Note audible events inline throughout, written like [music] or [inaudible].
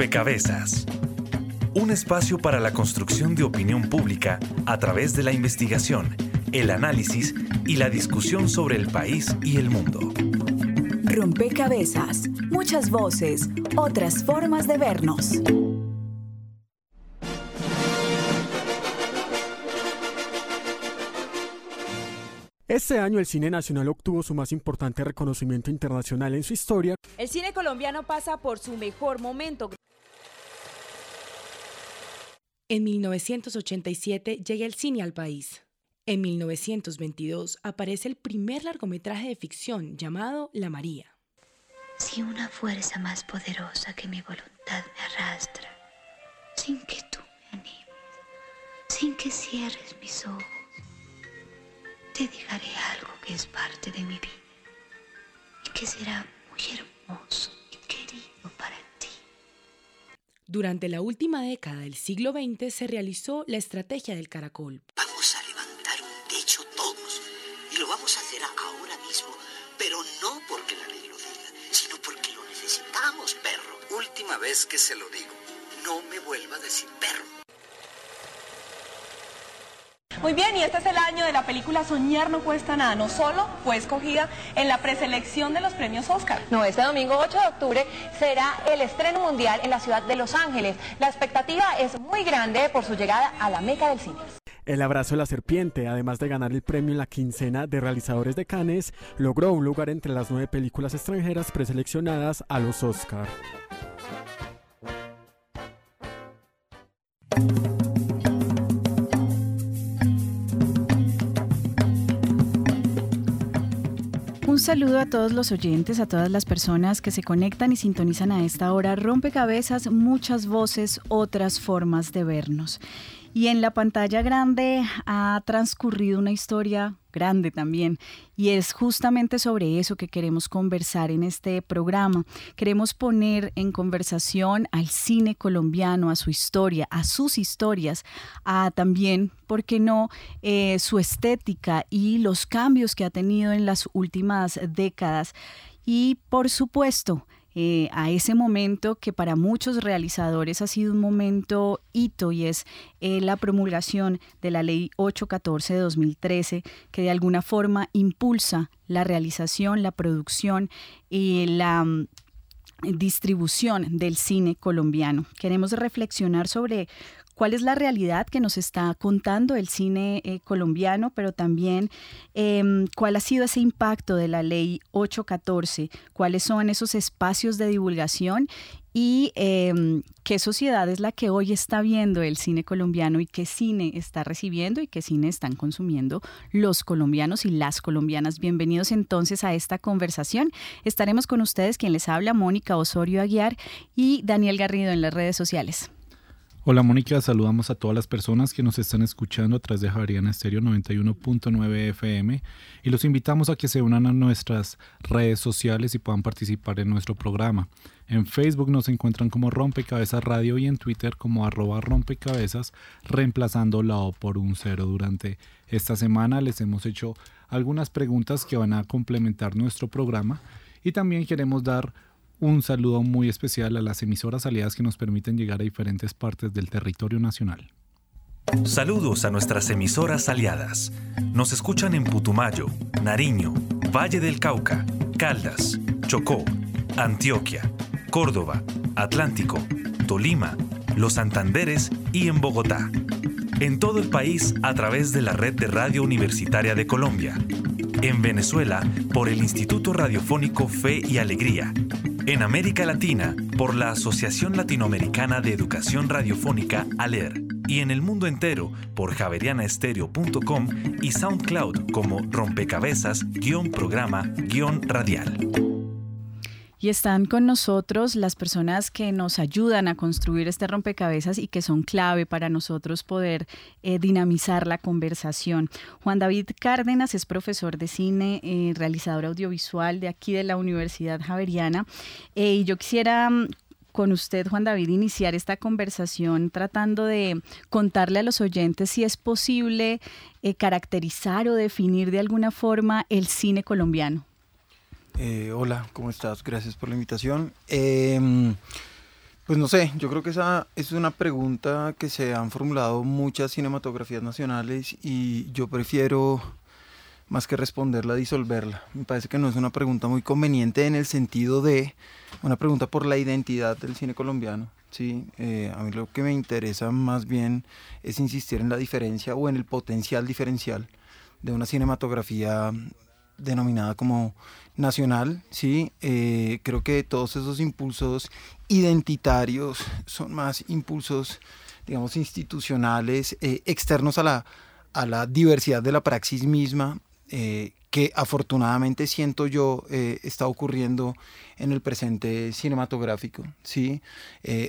Rompecabezas. Un espacio para la construcción de opinión pública a través de la investigación, el análisis y la discusión sobre el país y el mundo. Rompecabezas. Muchas voces, otras formas de vernos. Este año el cine nacional obtuvo su más importante reconocimiento internacional en su historia. El cine colombiano pasa por su mejor momento. En 1987 llega el cine al país. En 1922 aparece el primer largometraje de ficción llamado La María. Si una fuerza más poderosa que mi voluntad me arrastra, sin que tú me animes, sin que cierres mis ojos, te dejaré algo que es parte de mi vida y que será muy hermoso y querido para ti. Durante la última década del siglo XX se realizó la estrategia del caracol. Vamos a levantar un techo todos y lo vamos a hacer ahora mismo, pero no porque la ley lo diga, sino porque lo necesitamos, perro. Última vez que se lo digo, no me vuelva a decir perro. Muy bien, y este es el año de la película Soñar no cuesta nada. No solo fue escogida en la preselección de los premios Oscar. No, este domingo 8 de octubre será el estreno mundial en la ciudad de Los Ángeles. La expectativa es muy grande por su llegada a la meca del cine. El abrazo de la serpiente, además de ganar el premio en la quincena de realizadores de Cannes, logró un lugar entre las nueve películas extranjeras preseleccionadas a los Oscar. Saludo a todos los oyentes, a todas las personas que se conectan y sintonizan a esta hora. Rompecabezas, muchas voces, otras formas de vernos. Y en la pantalla grande ha transcurrido una historia grande también. Y es justamente sobre eso que queremos conversar en este programa. Queremos poner en conversación al cine colombiano, a su historia, a sus historias, a también, ¿por qué no?, eh, su estética y los cambios que ha tenido en las últimas décadas. Y por supuesto, eh, a ese momento que para muchos realizadores ha sido un momento hito y es eh, la promulgación de la ley 814 de 2013 que de alguna forma impulsa la realización, la producción y la mm, distribución del cine colombiano. Queremos reflexionar sobre cuál es la realidad que nos está contando el cine eh, colombiano, pero también em, cuál ha sido ese impacto de la ley 814, cuáles son esos espacios de divulgación y em, qué sociedad es la que hoy está viendo el cine colombiano y qué cine está recibiendo y qué cine están consumiendo los colombianos y las colombianas. Bienvenidos entonces a esta conversación. Estaremos con ustedes quien les habla, Mónica Osorio Aguiar y Daniel Garrido en las redes sociales. Hola Mónica, saludamos a todas las personas que nos están escuchando a través de Javariana Estéreo 91.9 FM y los invitamos a que se unan a nuestras redes sociales y puedan participar en nuestro programa. En Facebook nos encuentran como Rompecabezas Radio y en Twitter como arroba rompecabezas, reemplazando la O por un cero. Durante esta semana les hemos hecho algunas preguntas que van a complementar nuestro programa y también queremos dar un saludo muy especial a las emisoras aliadas que nos permiten llegar a diferentes partes del territorio nacional. Saludos a nuestras emisoras aliadas. Nos escuchan en Putumayo, Nariño, Valle del Cauca, Caldas, Chocó, Antioquia, Córdoba, Atlántico, Tolima, Los Santanderes y en Bogotá. En todo el país a través de la red de Radio Universitaria de Colombia. En Venezuela por el Instituto Radiofónico Fe y Alegría en América Latina, por la Asociación Latinoamericana de Educación Radiofónica, ALER. Y en el mundo entero, por javerianaestereo.com y SoundCloud como rompecabezas-programa-radial. Y están con nosotros las personas que nos ayudan a construir este rompecabezas y que son clave para nosotros poder eh, dinamizar la conversación. Juan David Cárdenas es profesor de cine, eh, realizador audiovisual de aquí de la Universidad Javeriana. Eh, y yo quisiera mm, con usted, Juan David, iniciar esta conversación tratando de contarle a los oyentes si es posible caracterizar o definir de alguna forma el cine colombiano. Eh, hola, ¿cómo estás? Gracias por la invitación. Em, Pues no sé, yo creo que esa es una pregunta que se han formulado muchas cinematografías nacionales y yo prefiero más que responderla, disolverla. Me parece que no es una pregunta muy conveniente en el sentido de una pregunta por la identidad del cine colombiano. Sí, eh, a mí lo que me interesa más bien es insistir en la diferencia o en el potencial diferencial de una cinematografía denominada como nacional, sí, eh, creo que todos esos impulsos identitarios son más impulsos, digamos, institucionales, eh, externos a la, a la diversidad de la praxis misma eh, que afortunadamente siento yo está ocurriendo en el presente cinematográfico. ¿sí?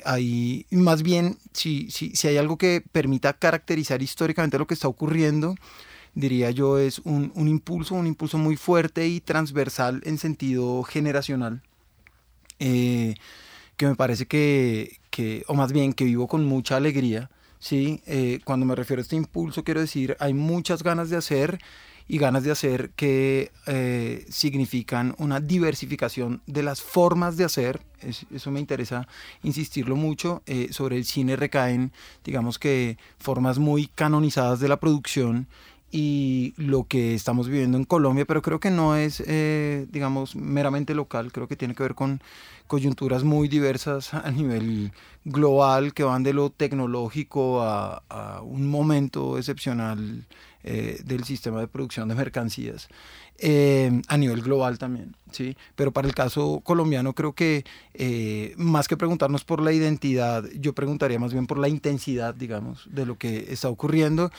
Hay, más bien, si, si, si, hay algo que permita caracterizar históricamente lo que está ocurriendo, diría yo, es un, un impulso, un impulso muy fuerte y transversal en sentido generacional, que me parece que, que, o más bien que vivo con mucha alegría. ¿sí? cuando me refiero a este impulso, quiero decir, hay muchas ganas de hacer y ganas de hacer que eh, significan una diversificación de las formas de hacer. eso me interesa insistirlo mucho. Eh, sobre el cine recaen, digamos que, formas muy canonizadas de la producción y lo que estamos viviendo en Colombia, pero creo que no es, eh, digamos, meramente local, creo que tiene que ver con coyunturas muy diversas a nivel global que van de lo tecnológico a, un momento excepcional eh, del sistema de producción de mercancías eh, a nivel global también, ¿sí? Pero para el caso colombiano creo que eh, más que preguntarnos por la identidad, yo preguntaría más bien por la intensidad, digamos, de lo que está ocurriendo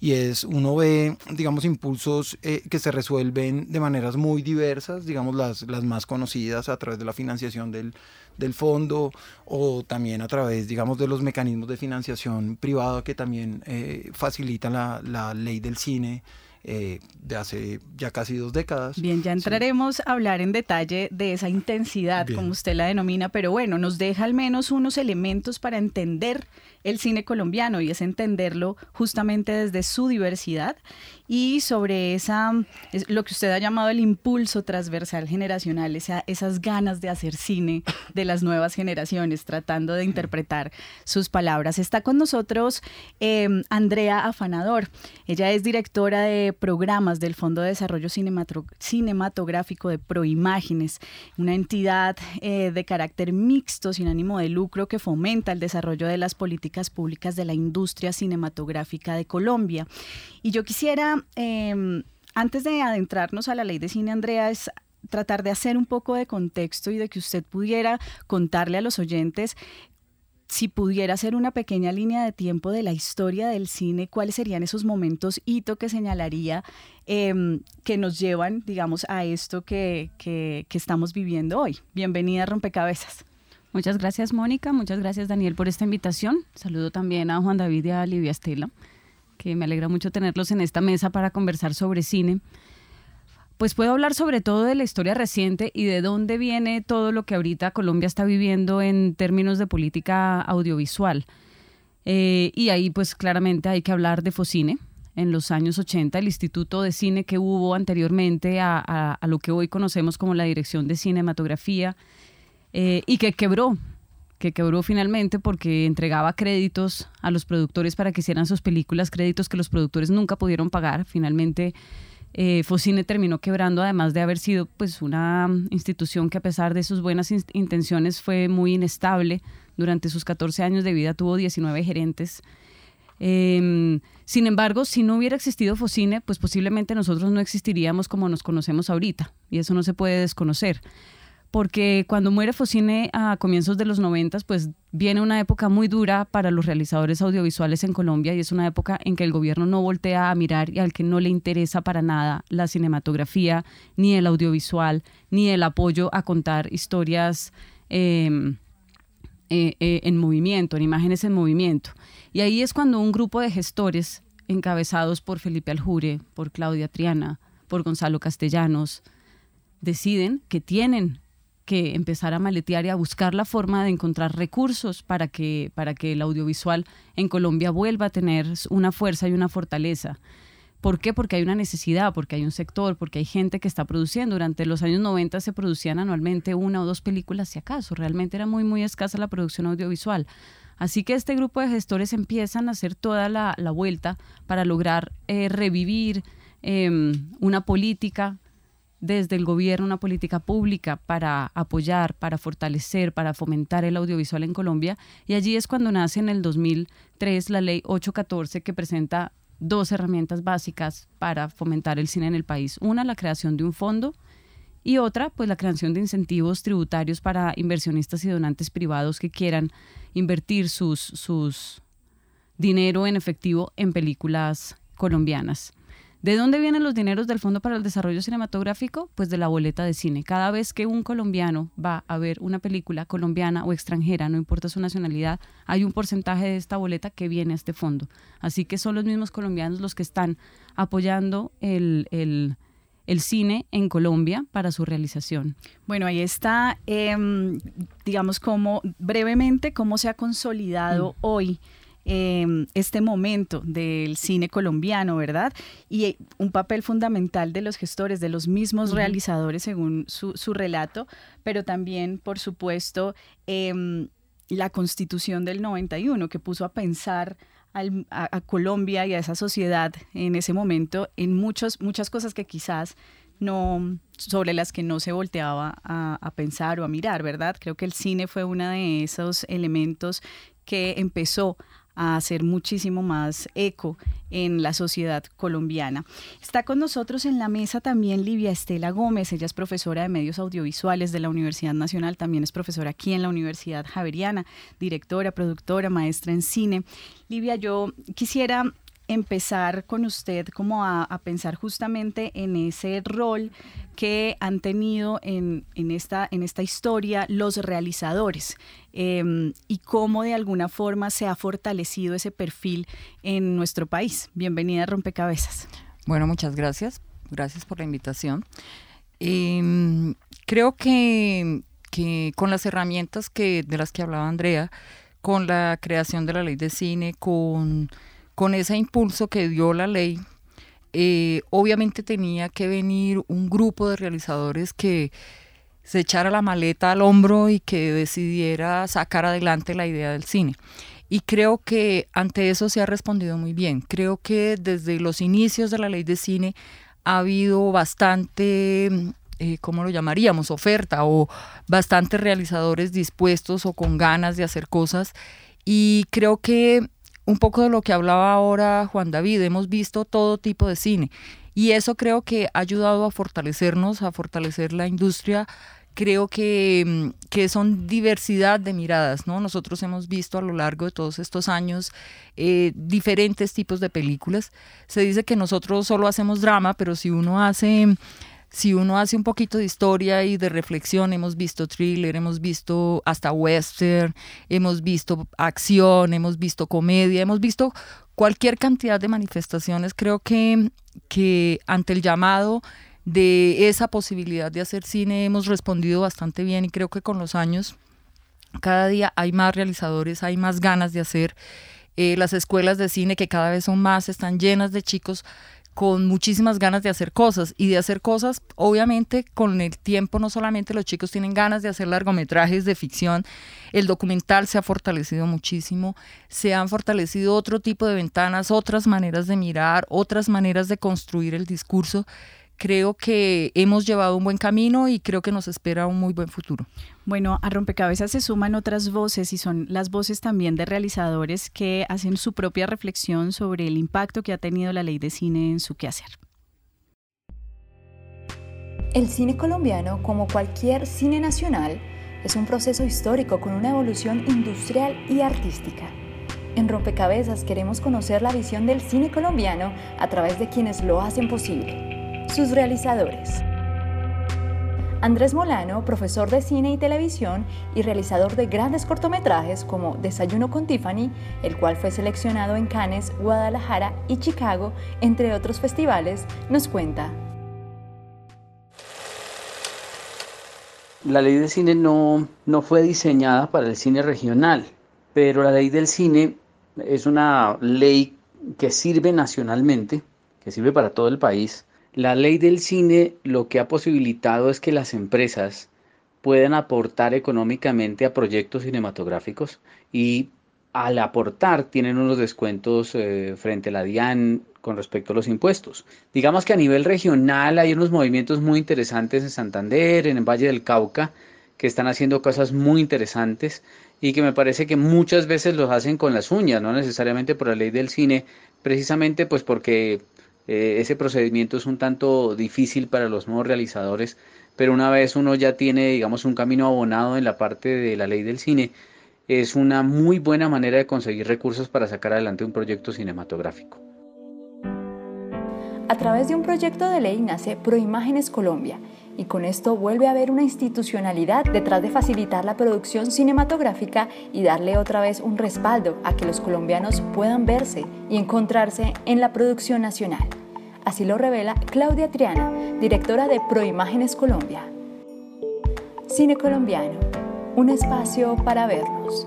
y es, uno ve, digamos, impulsos que se resuelven de maneras muy diversas, digamos, las, las más conocidas a través de la financiación del del fondo o también a través, digamos, de los mecanismos de financiación privada que también eh, facilitan la, la, ley del cine. Eh, de hace ya casi dos décadas. Bien, ya entraremos a hablar en detalle de esa intensidad, como usted la denomina, pero bueno, nos deja al menos unos elementos para entender el cine colombiano y es entenderlo justamente desde su diversidad y sobre esa, lo que usted ha llamado el impulso transversal generacional, esa, esas ganas de hacer cine de las nuevas generaciones, tratando de interpretar sus palabras. Está con nosotros em, Andrea Afanador. Ella es directora de programas del Fondo de Desarrollo Cinematográfico de Proimágenes, una entidad eh, de carácter mixto, sin ánimo de lucro, que fomenta el desarrollo de las políticas públicas de la industria cinematográfica de Colombia. Y yo quisiera, em, antes de adentrarnos a la ley de cine, Andrea, es tratar de hacer un poco de contexto y de que usted pudiera contarle a los oyentes si pudiera hacer una pequeña línea de tiempo de la historia del cine, ¿cuáles serían esos momentos hito que señalaría em, que nos llevan, digamos, a esto que, que, que estamos viviendo hoy? Bienvenida Rompecabezas. Muchas gracias, Mónica. Muchas gracias, Daniel, por esta invitación. Saludo también a Juan David y a Livia Estela que me alegra mucho tenerlos en esta mesa para conversar sobre cine. Pues puedo hablar sobre todo de la historia reciente y de dónde viene todo lo que ahorita Colombia está viviendo en términos de política audiovisual. Eh, y ahí pues claramente hay que hablar de Focine. En los años 80, el Instituto de Cine que hubo anteriormente a, lo que hoy conocemos como la Dirección de Cinematografía eh, y que quebró que quebró finalmente porque entregaba créditos a los productores para que hicieran sus películas, créditos que los productores nunca pudieron pagar. Finalmente, eh, Focine terminó quebrando, además de haber sido pues, una institución que a pesar de sus buenas intenciones fue muy inestable. Durante sus 14 años de vida tuvo 19 gerentes. Em, sin embargo, si no hubiera existido Focine, pues posiblemente nosotros no existiríamos como nos conocemos ahorita, y eso no se puede desconocer porque cuando muere Focine a comienzos de los noventas, pues viene una época muy dura para los realizadores audiovisuales en Colombia y es una época en que el gobierno no voltea a mirar y al que no le interesa para nada la cinematografía, ni el audiovisual, ni el apoyo a contar historias em, eh, eh, en movimiento, en imágenes en movimiento. Y ahí es cuando un grupo de gestores encabezados por Felipe Aljure, por Claudia Triana, por Gonzalo Castellanos, deciden que tienen que empezar a maletear y a buscar la forma de encontrar recursos para que, para que el audiovisual en Colombia vuelva a tener una fuerza y una fortaleza. ¿Por qué? Porque hay una necesidad, porque hay un sector, porque hay gente que está produciendo. Durante los años 90 se producían anualmente una o dos películas, si acaso. Realmente era muy, muy escasa la producción audiovisual. Así que este grupo de gestores empiezan a hacer toda la, vuelta para lograr eh, revivir em, una política desde el gobierno, una política pública para apoyar, para fortalecer, para fomentar el audiovisual en Colombia. Y allí es cuando nace en el 2003 la ley 814 que presenta dos herramientas básicas para fomentar el cine en el país. Una, la creación de un fondo y otra, pues la creación de incentivos tributarios para inversionistas y donantes privados que quieran invertir sus, sus dinero en efectivo en películas colombianas. ¿De dónde vienen los dineros del Fondo para el Desarrollo Cinematográfico? Pues de la boleta de cine. Cada vez que un colombiano va a ver una película colombiana o extranjera, no importa su nacionalidad, hay un porcentaje de esta boleta que viene a este fondo. Así que son los mismos colombianos los que están apoyando el, cine en Colombia para su realización. Bueno, ahí está, em, digamos, como brevemente, cómo se ha consolidado mm. hoy Em, este momento del cine colombiano, ¿verdad? Y eh, un papel fundamental de los gestores, de los mismos realizadores, según su, relato, pero también, por supuesto, em, la constitución del 91, que puso a pensar a, Colombia y a esa sociedad en ese momento en muchos, muchas cosas que quizás no sobre las que no se volteaba a, a, pensar o a mirar, ¿verdad? Creo que el cine fue uno de esos elementos que empezó a hacer muchísimo más eco en la sociedad colombiana. Está con nosotros en la mesa también Livia Estela Gómez, ella es profesora de medios audiovisuales de la Universidad Nacional, también es profesora aquí en la Universidad Javeriana, directora, productora, maestra en cine. Livia, yo quisiera empezar con usted como a, pensar justamente en ese rol que han tenido en, esta, en esta historia los realizadores em, y cómo de alguna forma se ha fortalecido ese perfil en nuestro país. Bienvenida a Rompecabezas. Bueno, muchas gracias. Gracias por la invitación. Em, creo que, que, con las herramientas que, de las que hablaba Andrea, con la creación de la ley de cine, con con ese impulso que dio la ley, eh, obviamente tenía que venir un grupo de realizadores que se echara la maleta al hombro y que decidiera sacar adelante la idea del cine. Y creo que ante eso se ha respondido muy bien. Creo que desde los inicios de la ley de cine ha habido bastante, eh, ¿cómo lo llamaríamos? Oferta o bastantes realizadores dispuestos o con ganas de hacer cosas. Y creo que un poco de lo que hablaba ahora Juan David, hemos visto todo tipo de cine y eso creo que ha ayudado a fortalecernos, a fortalecer la industria. Creo que, mm, que son diversidad de miradas, ¿no? Nosotros hemos visto a lo largo de todos estos años eh, diferentes tipos de películas. Se dice que nosotros solo hacemos drama, pero si uno hace si uno hace un poquito de historia y de reflexión, hemos visto thriller, hemos visto hasta western, hemos visto acción, hemos visto comedia, hemos visto cualquier cantidad de manifestaciones. Creo que, que ante el llamado de esa posibilidad de hacer cine hemos respondido bastante bien y creo que con los años cada día hay más realizadores, hay más ganas de hacer. Eh, las escuelas de cine que cada vez son más están llenas de chicos con muchísimas ganas de hacer cosas y de hacer cosas, obviamente con el tiempo no solamente los chicos tienen ganas de hacer largometrajes de ficción, el documental se ha fortalecido muchísimo, se han fortalecido otro tipo de ventanas, otras maneras de mirar, otras maneras de construir el discurso creo que hemos llevado un buen camino y creo que nos espera un muy buen futuro. Bueno, a Rompecabezas se suman otras voces y son las voces también de realizadores que hacen su propia reflexión sobre el impacto que ha tenido la ley de cine en su quehacer. El cine colombiano, como cualquier cine nacional, es un proceso histórico con una evolución industrial y artística. En Rompecabezas queremos conocer la visión del cine colombiano a través de quienes lo hacen posible sus realizadores. Andrés Molano, profesor de cine y televisión y realizador de grandes cortometrajes como Desayuno con Tiffany, el cual fue seleccionado en Cannes, Guadalajara y Chicago, entre otros festivales, nos cuenta. La ley de cine no, no fue diseñada para el cine regional, pero la ley del cine es una ley que sirve nacionalmente que sirve para todo el país, la ley del cine lo que ha posibilitado es que las empresas puedan aportar económicamente a proyectos cinematográficos y al aportar tienen unos descuentos eh, frente a la DIAN con respecto a los impuestos. Digamos que a nivel regional hay unos movimientos muy interesantes en Santander, en el Valle del Cauca, que están haciendo cosas muy interesantes y que me parece que muchas veces los hacen con las uñas, no necesariamente por la ley del cine, precisamente pues porque eh, ese procedimiento es un tanto difícil para los nuevos realizadores, pero una vez uno ya tiene, digamos, un camino abonado en la parte de la ley del cine, es una muy buena manera de conseguir recursos para sacar adelante un proyecto cinematográfico. A través de un proyecto de ley nace Proimágenes Colombia y con esto vuelve a haber una institucionalidad detrás de facilitar la producción cinematográfica y darle otra vez un respaldo a que los colombianos puedan verse y encontrarse en la producción nacional. Así lo revela Claudia Triana, directora de Proimágenes Colombia. Cine colombiano un espacio para vernos.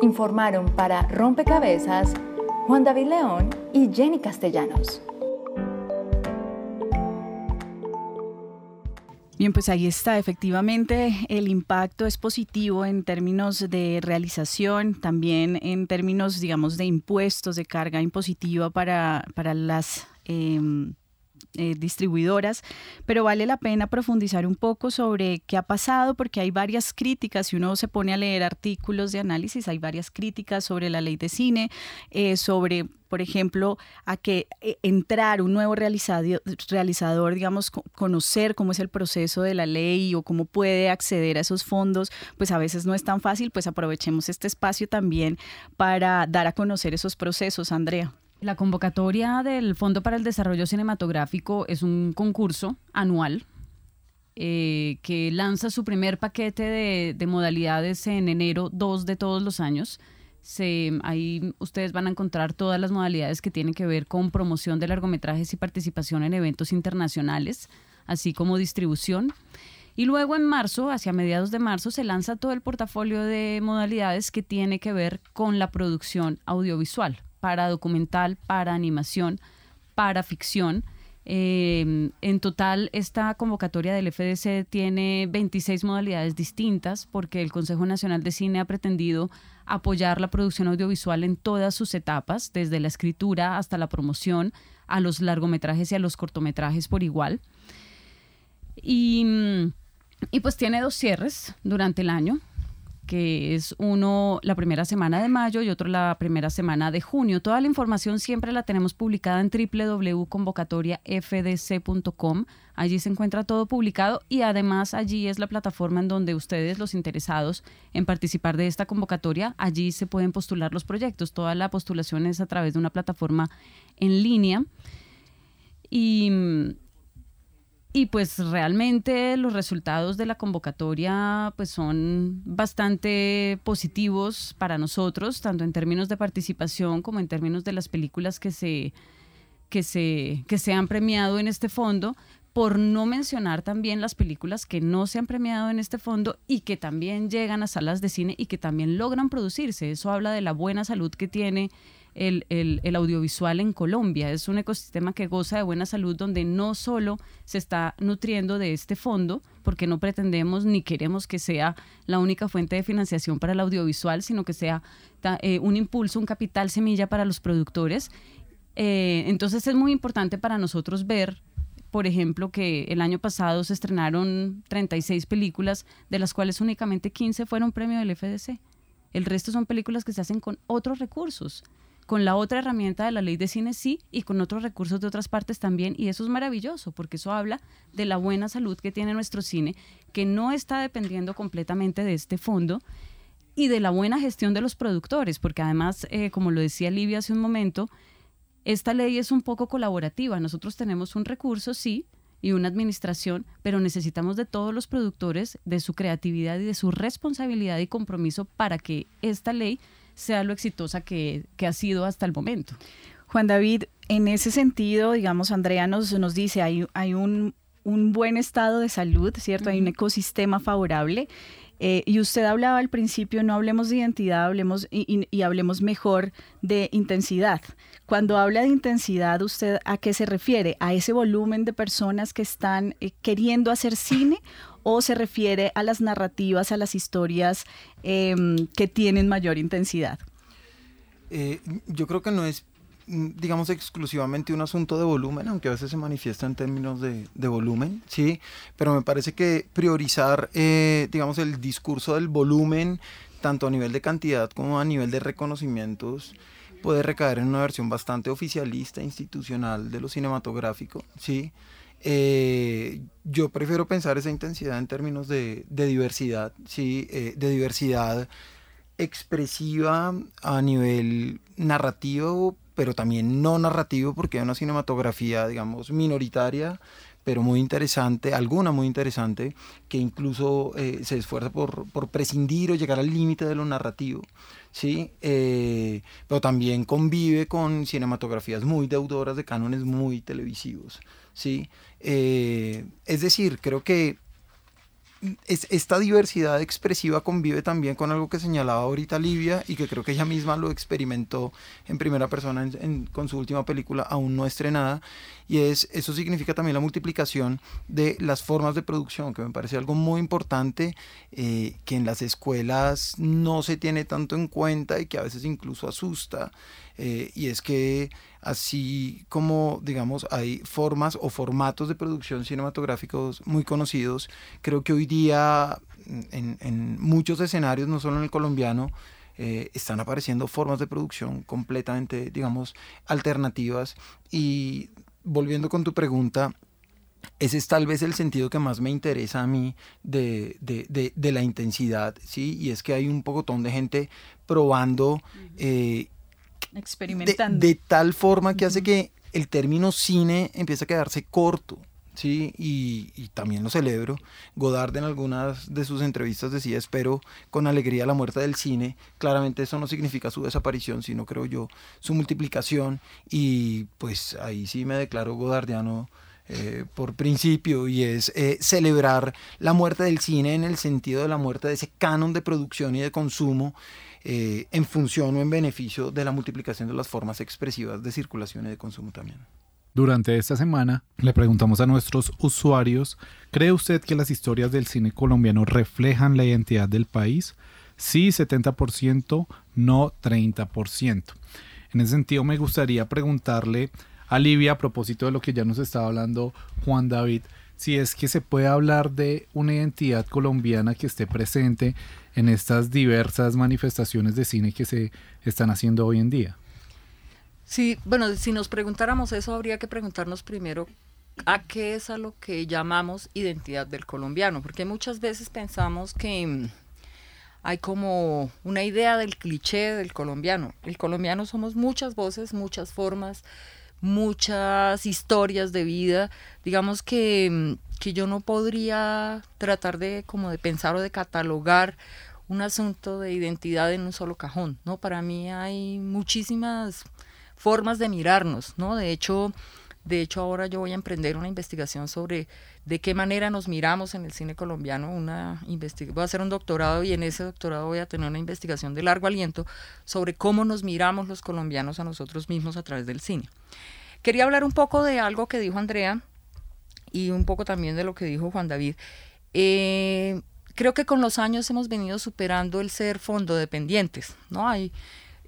Informaron para Rompecabezas Juan David León y Jenny Castellanos. Bien, pues ahí está. Efectivamente, el impacto es positivo en términos de realización, también en términos, digamos, de impuestos, de carga impositiva para, para las em, eh, distribuidoras, pero vale la pena profundizar un poco sobre qué ha pasado, porque hay varias críticas, si uno se pone a leer artículos de análisis, hay varias críticas sobre la ley de cine, eh, sobre por ejemplo, a que eh, entrar un nuevo realizador, realizador, digamos, conocer cómo es el proceso de la ley o cómo puede acceder a esos fondos, pues a veces no es tan fácil, pues aprovechemos este espacio también para dar a conocer esos procesos, Andrea. La convocatoria del Fondo para el Desarrollo Cinematográfico es un concurso anual eh, que lanza su primer paquete de, modalidades en enero 2 de todos los años. ahí ustedes van a encontrar todas las modalidades que tienen que ver con promoción de largometrajes y participación en eventos internacionales, así como distribución. Y luego en marzo, hacia mediados de marzo, se lanza todo el portafolio de modalidades que tiene que ver con la producción audiovisual para documental, para animación, para ficción. Em, en total, esta convocatoria del FDC tiene 26 modalidades distintas porque el Consejo Nacional de Cine ha pretendido apoyar la producción audiovisual en todas sus etapas, desde la escritura hasta la promoción, a los largometrajes y a los cortometrajes por igual. Y, y pues tiene dos cierres durante el año que es uno la primera semana de mayo y otro la primera semana de junio. Toda la información siempre la tenemos publicada en www.convocatoriafdc.com. Allí se encuentra todo publicado y además allí es la plataforma en donde ustedes, los interesados en participar de esta convocatoria, allí se pueden postular los proyectos. Toda la postulación es a través de una plataforma en línea. Y y pues realmente los resultados de la convocatoria pues son bastante positivos para nosotros, tanto en términos de participación como en términos de las películas que se, que se, que se han premiado en este fondo, por no mencionar también las películas que no se han premiado en este fondo y que también llegan a salas de cine y que también logran producirse. Eso habla de la buena salud que tiene el, audiovisual en Colombia. Es un ecosistema que goza de buena salud donde no solo se está nutriendo de este fondo, porque no pretendemos ni queremos que sea la única fuente de financiación para el audiovisual, sino que sea eh, un impulso, un capital semilla para los productores. Eh, entonces es muy importante para nosotros ver por ejemplo, que el año pasado se estrenaron 36 películas, de las cuales únicamente 15 fueron premio del FDC. El resto son películas que se hacen con otros recursos con la otra herramienta de la ley de cine sí y con otros recursos de otras partes también y eso es maravilloso porque eso habla de la buena salud que tiene nuestro cine que no está dependiendo completamente de este fondo y de la buena gestión de los productores porque además eh, como lo decía Livia hace un momento esta ley es un poco colaborativa. Nosotros tenemos un recurso sí y una administración, pero necesitamos de todos los productores, de su creatividad y de su responsabilidad y compromiso para que esta ley sea lo exitosa que, ha sido hasta el momento. Juan David, en ese sentido, digamos, Andrea nos, nos dice, hay, hay un, buen estado de salud, ¿cierto? Hay un ecosistema favorable. Eh, y usted hablaba al principio, no hablemos de identidad, hablemos y, hablemos mejor de intensidad. Cuando habla de intensidad, ¿usted a qué se refiere? ¿A ese volumen de personas que están eh, queriendo hacer cine o se refiere a las narrativas, a las historias em, que tienen mayor intensidad? Eh, yo creo que no es digamos, exclusivamente un asunto de volumen, aunque a veces se manifiesta en términos de, volumen, ¿sí? Pero me parece que priorizar, eh, digamos, el discurso del volumen, tanto a nivel de cantidad como a nivel de reconocimientos, puede recaer en una versión bastante oficialista, institucional de lo cinematográfico, ¿sí? Eh, yo prefiero pensar esa intensidad en términos de, diversidad, ¿sí? Eh, de diversidad expresiva a nivel narrativo, pero también no narrativo, porque hay una cinematografía, digamos, minoritaria, pero muy interesante, alguna muy interesante, que incluso eh, se esfuerza por, prescindir o llegar al límite de lo narrativo, ¿sí? Eh, pero también convive con cinematografías muy deudoras de cánones muy televisivos, ¿sí? Eh, es decir, creo que esta diversidad expresiva convive también con algo que señalaba ahorita Livia y que creo que ella misma lo experimentó en primera persona con su última película aún no estrenada y es eso significa también la multiplicación de las formas de producción que me parece algo muy importante eh, que en las escuelas no se tiene tanto en cuenta y que a veces incluso asusta eh, y es que así como, digamos, hay formas o formatos de producción cinematográficos muy conocidos, creo que hoy día en, muchos escenarios, no solo en el colombiano, eh, están apareciendo formas de producción completamente, digamos, alternativas. Y volviendo con tu pregunta, ese es tal vez el sentido que más me interesa a mí de, la intensidad, ¿sí? Y es que hay un pocotón de gente probando Experimentando. De, tal forma que hace que el término cine empiece a quedarse corto. Sí, y, también lo celebro. Godard en algunas de sus entrevistas decía, espero con alegría la muerte del cine. Claramente eso no significa su desaparición, sino creo yo su multiplicación. Y pues ahí sí me declaro godardiano eh, por principio y es eh, celebrar la muerte del cine en el sentido de la muerte de ese canon de producción y de consumo eh, en función o en beneficio de la multiplicación de las formas expresivas de circulación y de consumo también. Durante esta semana le preguntamos a nuestros usuarios, ¿cree usted que las historias del cine colombiano reflejan la identidad del país? Sí, 70%, no 30%. En ese sentido me gustaría preguntarle a Livia a propósito de lo que ya nos estaba hablando Juan David, si es que se puede hablar de una identidad colombiana que esté presente en estas diversas manifestaciones de cine que se están haciendo hoy en día. Sí, bueno, si nos preguntáramos eso, habría que preguntarnos primero a qué es a lo que llamamos identidad del colombiano, porque muchas veces pensamos que mm, hay como una idea del cliché del colombiano. El colombiano somos muchas voces, muchas formas, muchas historias de vida. Digamos que, mm, que yo no podría tratar de como de pensar o de catalogar un asunto de identidad en un solo cajón, ¿no? Para mí hay muchísimas formas de mirarnos, ¿no? De hecho, de hecho ahora yo voy a emprender una investigación sobre de qué manera nos miramos en el cine colombiano, una voy a hacer un doctorado y en ese doctorado voy a tener una investigación de largo aliento sobre cómo nos miramos los colombianos a nosotros mismos a través del cine. Quería hablar un poco de algo que dijo Andrea y un poco también de lo que dijo Juan David. Eh, creo que con los años hemos venido superando el ser fondo dependientes, ¿no? Hay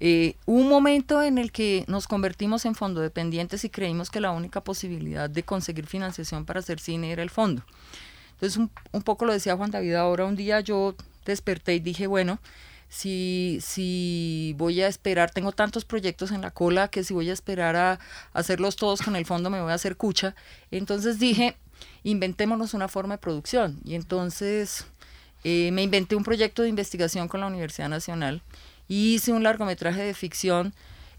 eh, un momento en el que nos convertimos en fondo dependientes y creímos que la única posibilidad de conseguir financiación para hacer cine era el fondo. Entonces, un, poco lo decía Juan David ahora, un día yo desperté y dije, bueno, si, si voy a esperar, tengo tantos proyectos en la cola que si voy a esperar a, hacerlos todos con el fondo me voy a hacer cucha. Entonces dije, inventémonos una forma de producción. Y entonces eh, me inventé un proyecto de investigación con la Universidad Nacional y hice un largometraje de ficción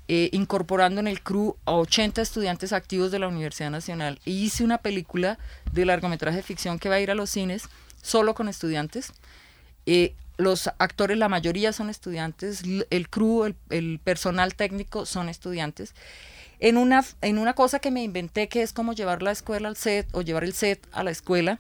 eh, incorporando en el crew a 80 estudiantes activos de la Universidad Nacional. E hice una película de largometraje de ficción que va a ir a los cines solo con estudiantes. Eh, los actores, la mayoría son estudiantes, el crew, el, personal técnico son estudiantes. En una, en una cosa que me inventé que es como llevar la escuela al set o llevar el set a la escuela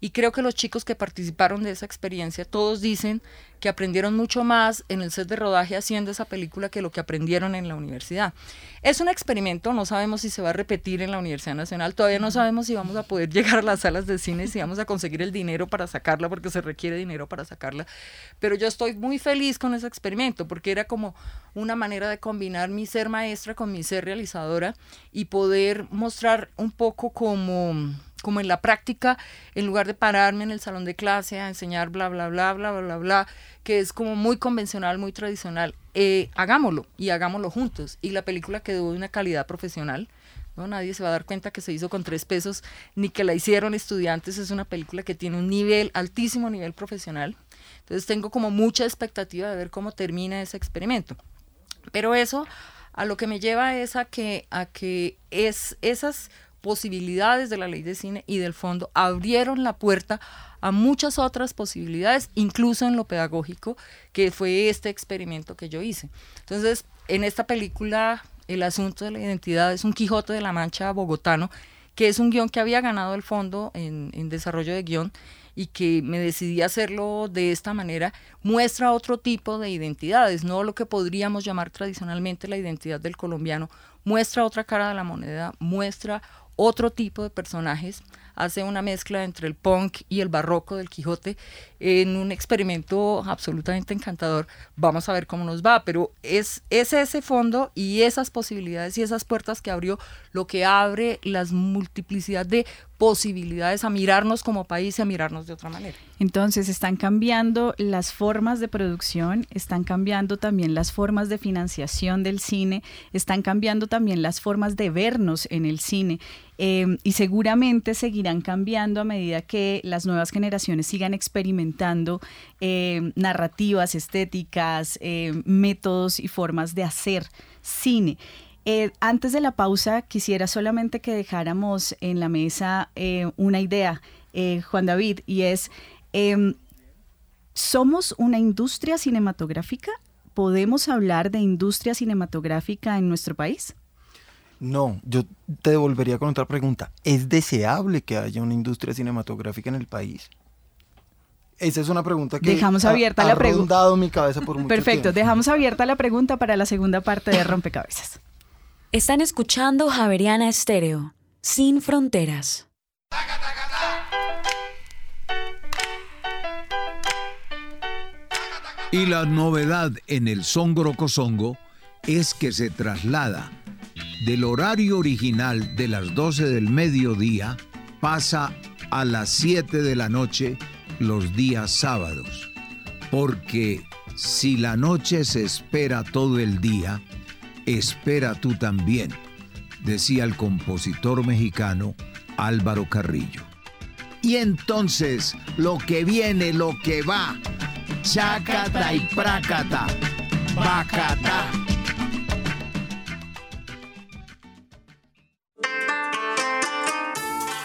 Y creo que los chicos que participaron de esa experiencia, todos dicen que aprendieron mucho más en el set de rodaje haciendo esa película que lo que aprendieron en la universidad. Es un experimento, no sabemos si se va a repetir en la Universidad Nacional, todavía no sabemos si vamos a poder [laughs] llegar a las salas de cine, si vamos a conseguir el dinero para sacarla, porque se requiere dinero para sacarla. Pero yo estoy muy feliz con ese experimento, porque era como una manera de combinar mi ser maestra con mi ser realizadora y poder mostrar un poco como como en la práctica, en lugar de pararme en el salón de clase a enseñar bla, bla, bla, bla, bla, bla, que es como muy convencional, muy tradicional, eh, hagámoslo y hagámoslo juntos. Y la película quedó de una calidad profesional. ¿no? Nadie se va a dar cuenta que se hizo con tres pesos, ni que la hicieron estudiantes. Es una película que tiene un nivel, altísimo nivel profesional. Entonces tengo como mucha expectativa de ver cómo termina ese experimento. Pero eso a lo que me lleva es a que, a que es, esas posibilidades de la ley de cine y del fondo abrieron la puerta a muchas otras posibilidades, incluso en lo pedagógico, que fue este experimento que yo hice. Entonces, en esta película, el asunto de la identidad es un Quijote de la Mancha bogotano, que es un guion que había ganado el fondo en, en desarrollo de guion y que me decidí hacerlo de esta manera, muestra otro tipo de identidades, no lo que podríamos llamar tradicionalmente la identidad del colombiano, muestra otra cara de la moneda, muestra otro tipo de personajes, hace una mezcla entre el punk y el barroco del Quijote en un experimento absolutamente encantador. Vamos a ver cómo nos va, pero es, es ese fondo y esas posibilidades y esas puertas que abrió lo que abre las multiplicidad de posibilidades a mirarnos como país y a mirarnos de otra manera. Entonces, están cambiando las formas de producción, están cambiando también las formas de financiación del cine, están cambiando también las formas de vernos en el cine. Em, y seguramente seguirán cambiando a medida que las nuevas generaciones sigan experimentando em, narrativas, estéticas, em, métodos y formas de hacer cine. Eh, antes de la pausa, quisiera solamente que dejáramos en la mesa eh, una idea, eh, Juan David, y es, ¿somos una industria cinematográfica? ¿Podemos hablar de industria cinematográfica en nuestro país? No, yo te devolvería con otra pregunta. ¿Es deseable que haya una industria cinematográfica en el país? Esa es una pregunta que dejamos abierta la pregunta. mi cabeza por mucho Perfecto, dejamos abierta la pregunta para la segunda parte de Rompecabezas. Están escuchando Javeriana Estéreo, sin fronteras. Y la novedad en el Songo Songo es que se traslada del horario original de las 12 del mediodía, pasa a las 7 de la noche los días sábados. Porque si la noche se espera todo el día, espera tú también, decía el compositor mexicano Álvaro Carrillo. Y entonces, lo que viene, lo que va, chacata y prácata, bacata.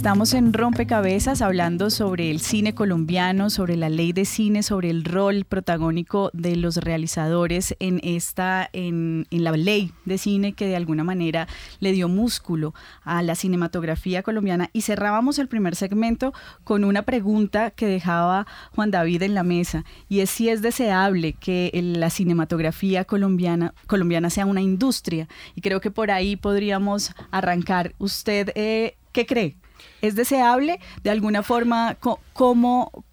Estamos en Rompecabezas hablando sobre el cine colombiano, sobre la ley de cine, sobre el rol protagónico de los realizadores en esta, en, la ley de cine que de alguna manera le dio músculo a la cinematografía colombiana. Y cerrábamos el primer segmento con una pregunta que dejaba Juan David en la mesa, y es si es deseable que la cinematografía colombiana, colombiana sea una industria. Y creo que por ahí podríamos arrancar. ¿Usted eh, qué cree? ¿Es deseable de alguna forma cómo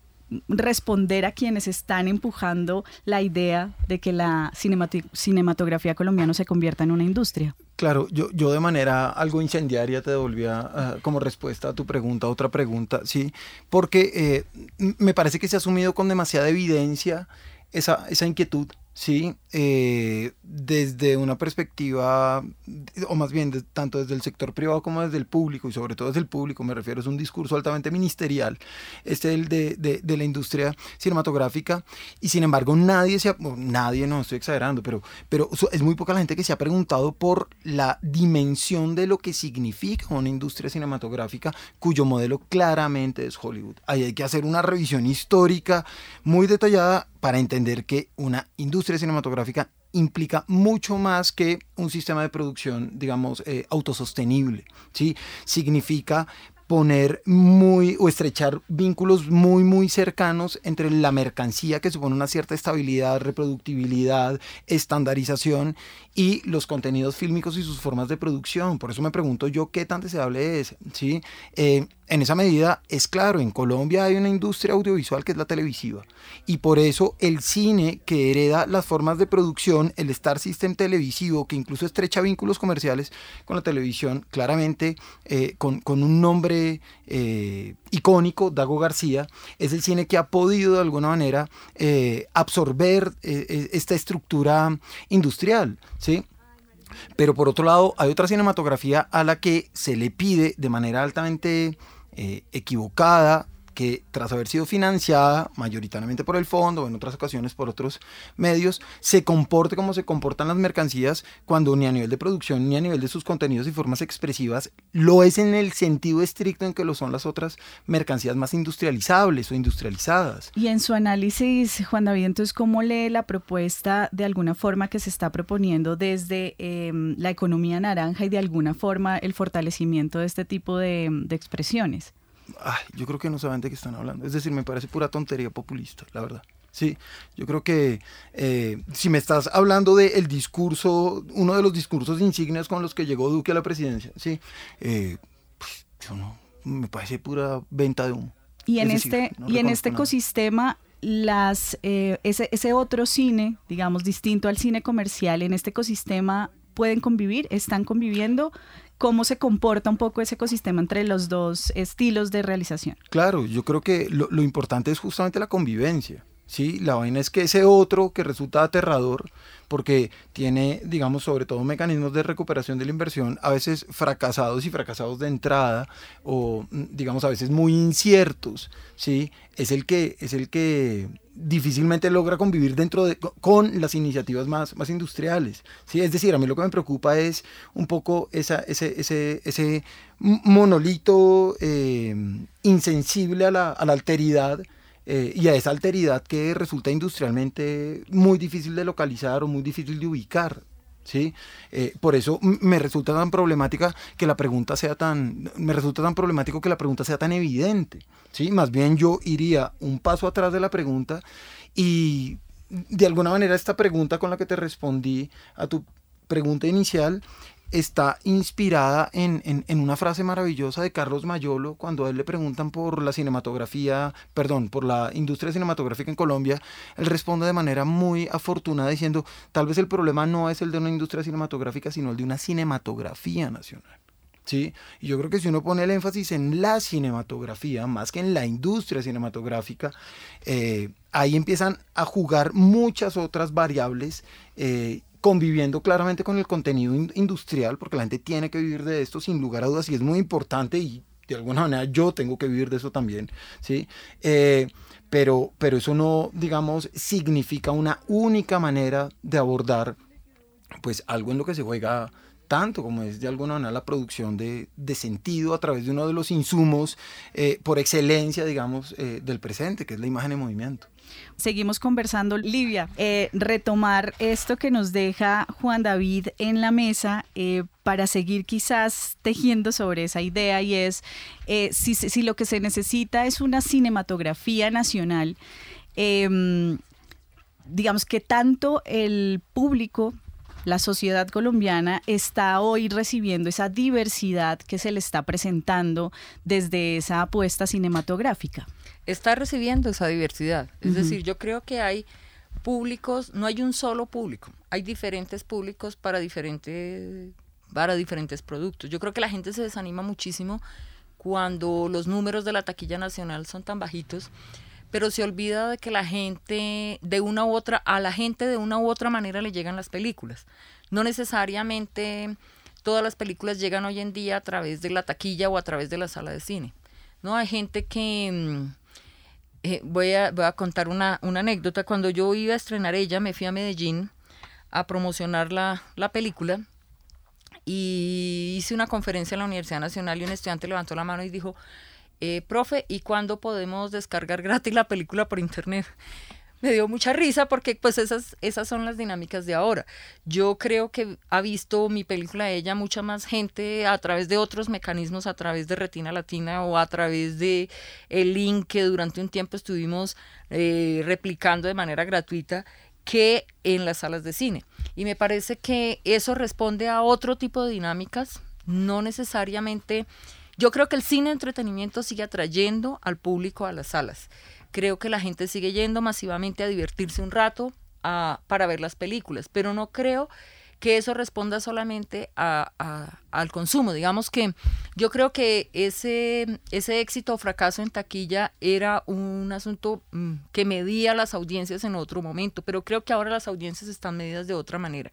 responder a quienes están empujando la idea de que la cinematografía colombiana se convierta en una industria? Claro, yo, yo de manera algo incendiaria te devolvía como respuesta a tu pregunta, otra pregunta, sí, porque eh, me parece que se ha asumido con demasiada evidencia esa, esa inquietud ¿sí? Eh, desde una perspectiva, o más bien tanto desde el sector privado como desde el público, y sobre todo desde el público, me refiero, es un discurso altamente ministerial, este el de, de, la industria cinematográfica, y sin embargo nadie se ha, nadie, no estoy exagerando, pero, pero es muy poca la gente que se ha preguntado por la dimensión de lo que significa una industria cinematográfica cuyo modelo claramente es Hollywood. Ahí hay que hacer una revisión histórica muy detallada para entender que una industria cinematográfica implica mucho más que un sistema de producción, digamos, eh, autosostenible. ¿sí? Significa poner muy o estrechar vínculos muy muy cercanos entre la mercancía que supone una cierta estabilidad, reproductibilidad, estandarización y los contenidos fílmicos y sus formas de producción. Por eso me pregunto yo qué tan deseable es, ¿sí? Eh, en esa medida es claro, en Colombia hay una industria audiovisual que es la televisiva y por eso el cine que hereda las formas de producción, el Star System televisivo que incluso estrecha vínculos comerciales con la televisión, claramente eh, con, un nombre eh, icónico, Dago García, es el cine que ha podido de alguna manera eh, absorber esta estructura industrial, ¿sí? Pero por otro lado, hay otra cinematografía a la que se le pide de manera altamente eh, equivocada que tras haber sido financiada mayoritariamente por el fondo o en otras ocasiones por otros medios, se comporte como se comportan las mercancías cuando ni a nivel de producción ni a nivel de sus contenidos y formas expresivas lo es en el sentido estricto en que lo son las otras mercancías más industrializables o industrializadas. Y en su análisis, Juan David, entonces, ¿cómo lee la propuesta de alguna forma que se está proponiendo desde em, la economía naranja y de alguna forma el fortalecimiento de este tipo de expresiones? Yo creo que no saben de qué están hablando. Es decir, me parece pura tontería populista, la verdad. Sí, yo creo que eh, si me estás hablando del discurso, uno de los discursos insignias con los que llegó Duque a la presidencia, sí, eh, pues, yo no, me parece pura venta de humo. Y en este, y en este ecosistema, las, eh, ese, ese otro cine, digamos, distinto al cine comercial, en este ecosistema pueden convivir, están conviviendo cómo se comporta un poco ese ecosistema entre los dos estilos de realización. Claro, yo creo que lo, importante es justamente la convivencia. ¿sí? La vaina es que ese otro que resulta aterrador, porque tiene, digamos, sobre todo mecanismos de recuperación de la inversión, a veces fracasados y fracasados de entrada, o digamos, a veces muy inciertos, ¿sí? Es el que, es el que difícilmente logra convivir dentro de, con las iniciativas más, más industriales. ¿sí? Es decir, a mí lo que me preocupa es un poco esa, ese, ese, ese monolito eh, insensible a la, a la alteridad eh, y a esa alteridad que resulta industrialmente muy difícil de localizar o muy difícil de ubicar. ¿Sí? Eh, por eso me resulta tan problemática que la pregunta sea tan, me resulta tan problemático que la pregunta sea tan evidente, ¿sí? Más bien yo iría un paso atrás de la pregunta y de alguna manera esta pregunta con la que te respondí a tu pregunta inicial está inspirada en, en, una frase maravillosa de Carlos Mayolo cuando a él le preguntan por la cinematografía, perdón, por la industria cinematográfica en Colombia, él responde de manera muy afortunada diciendo, tal vez el problema no es el de una industria cinematográfica, sino el de una cinematografía nacional. ¿Sí? Y yo creo que si uno pone el énfasis en la cinematografía, más que en la industria cinematográfica, eh, ahí empiezan a jugar muchas otras variables eh, conviviendo claramente con el contenido industrial, porque la gente tiene que vivir de esto sin lugar a dudas y es muy importante y de alguna manera yo tengo que vivir de eso también, ¿sí? Eh, pero, pero eso no, digamos, significa una única manera de abordar pues algo en lo que se juega tanto como es de alguna manera la producción de, sentido a través de uno de los insumos eh, por excelencia, digamos, eh, del presente, que es la imagen en movimiento. Seguimos conversando, Livia. Eh, retomar esto que nos deja Juan David en la mesa para seguir quizás tejiendo sobre esa idea y es si, si, lo que se necesita es una cinematografía nacional, em, digamos que tanto el público la sociedad colombiana está hoy recibiendo esa diversidad que se le está presentando desde esa apuesta cinematográfica. Está recibiendo esa diversidad. Es decir, yo creo que hay públicos, no hay un solo público, hay diferentes públicos para diferentes, para diferentes productos. Yo creo que la gente se desanima muchísimo cuando los números de la taquilla nacional son tan bajitos pero se olvida de que la gente de una u otra, a la gente de una u otra manera le llegan las películas. No necesariamente todas las películas llegan hoy en día a través de la taquilla o a través de la sala de cine. No hay gente que mm, eh, voy, a, voy a contar una, una anécdota. Cuando yo iba a estrenar ella, me fui a Medellín a promocionar la, la película y hice una conferencia en la Universidad Nacional y un estudiante levantó la mano y dijo, eh, profe, ¿y cuándo podemos descargar gratis la película por internet? Me dio mucha risa porque pues esas, esas son las dinámicas de ahora. Yo creo que ha visto mi película ella mucha más gente a través de otros mecanismos, a través de Retina Latina o a través de el link que durante un tiempo estuvimos eh, replicando de manera gratuita que en las salas de cine. Y me parece que eso responde a otro tipo de dinámicas, no necesariamente yo creo que el cine de entretenimiento sigue atrayendo al público a las salas. Creo que la gente sigue yendo masivamente a divertirse un rato a, para ver las películas, pero no creo que eso responda solamente a, al consumo. Digamos que yo creo que ese, ese éxito o fracaso en taquilla era un asunto mm, que medía las audiencias en otro momento, pero creo que ahora las audiencias están medidas de otra manera.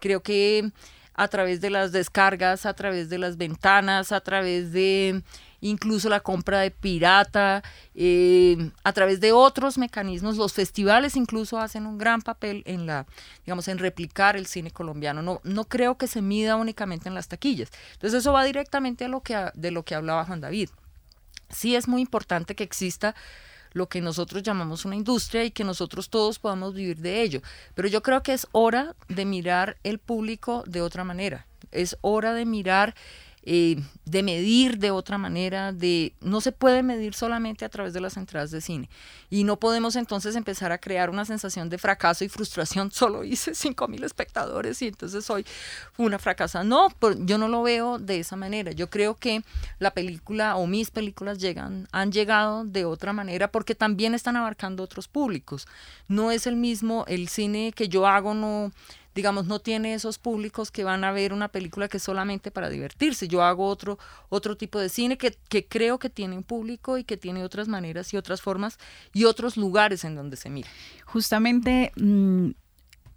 Creo que a través de las descargas, a través de las ventanas, a través de incluso la compra de pirata, eh, a través de otros mecanismos. Los festivales incluso hacen un gran papel en la, digamos, en replicar el cine colombiano. No, no creo que se mida únicamente en las taquillas. Entonces eso va directamente a lo que, de lo que hablaba Juan David. Sí es muy importante que exista lo que nosotros llamamos una industria y que nosotros todos podamos vivir de ello. Pero yo creo que es hora de mirar el público de otra manera. Es hora de mirar eh, de medir de otra manera, de no se puede medir solamente a través de las entradas de cine. Y no podemos entonces empezar a crear una sensación de fracaso y frustración. [laughs] Solo hice 5 mil espectadores y entonces soy una fracasa. No, yo no lo veo de esa manera. Yo creo que la película o mis películas llegan, han llegado de otra manera porque también están abarcando otros públicos. No es el mismo, el cine que yo hago no digamos, no tiene esos públicos que van a ver una película que es solamente para divertirse. Yo hago otro, otro tipo de cine que, que creo que tiene un público y que tiene otras maneras y otras formas y otros lugares en donde se mira. Justamente... Mm,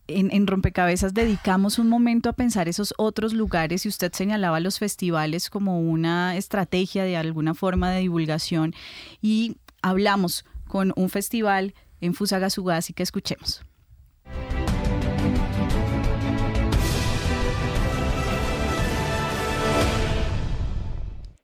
en, en, Rompecabezas dedicamos un momento a pensar esos otros lugares y usted señalaba los festivales como una estrategia de alguna forma de divulgación y hablamos con un festival en Fusagasugá, así que escuchemos.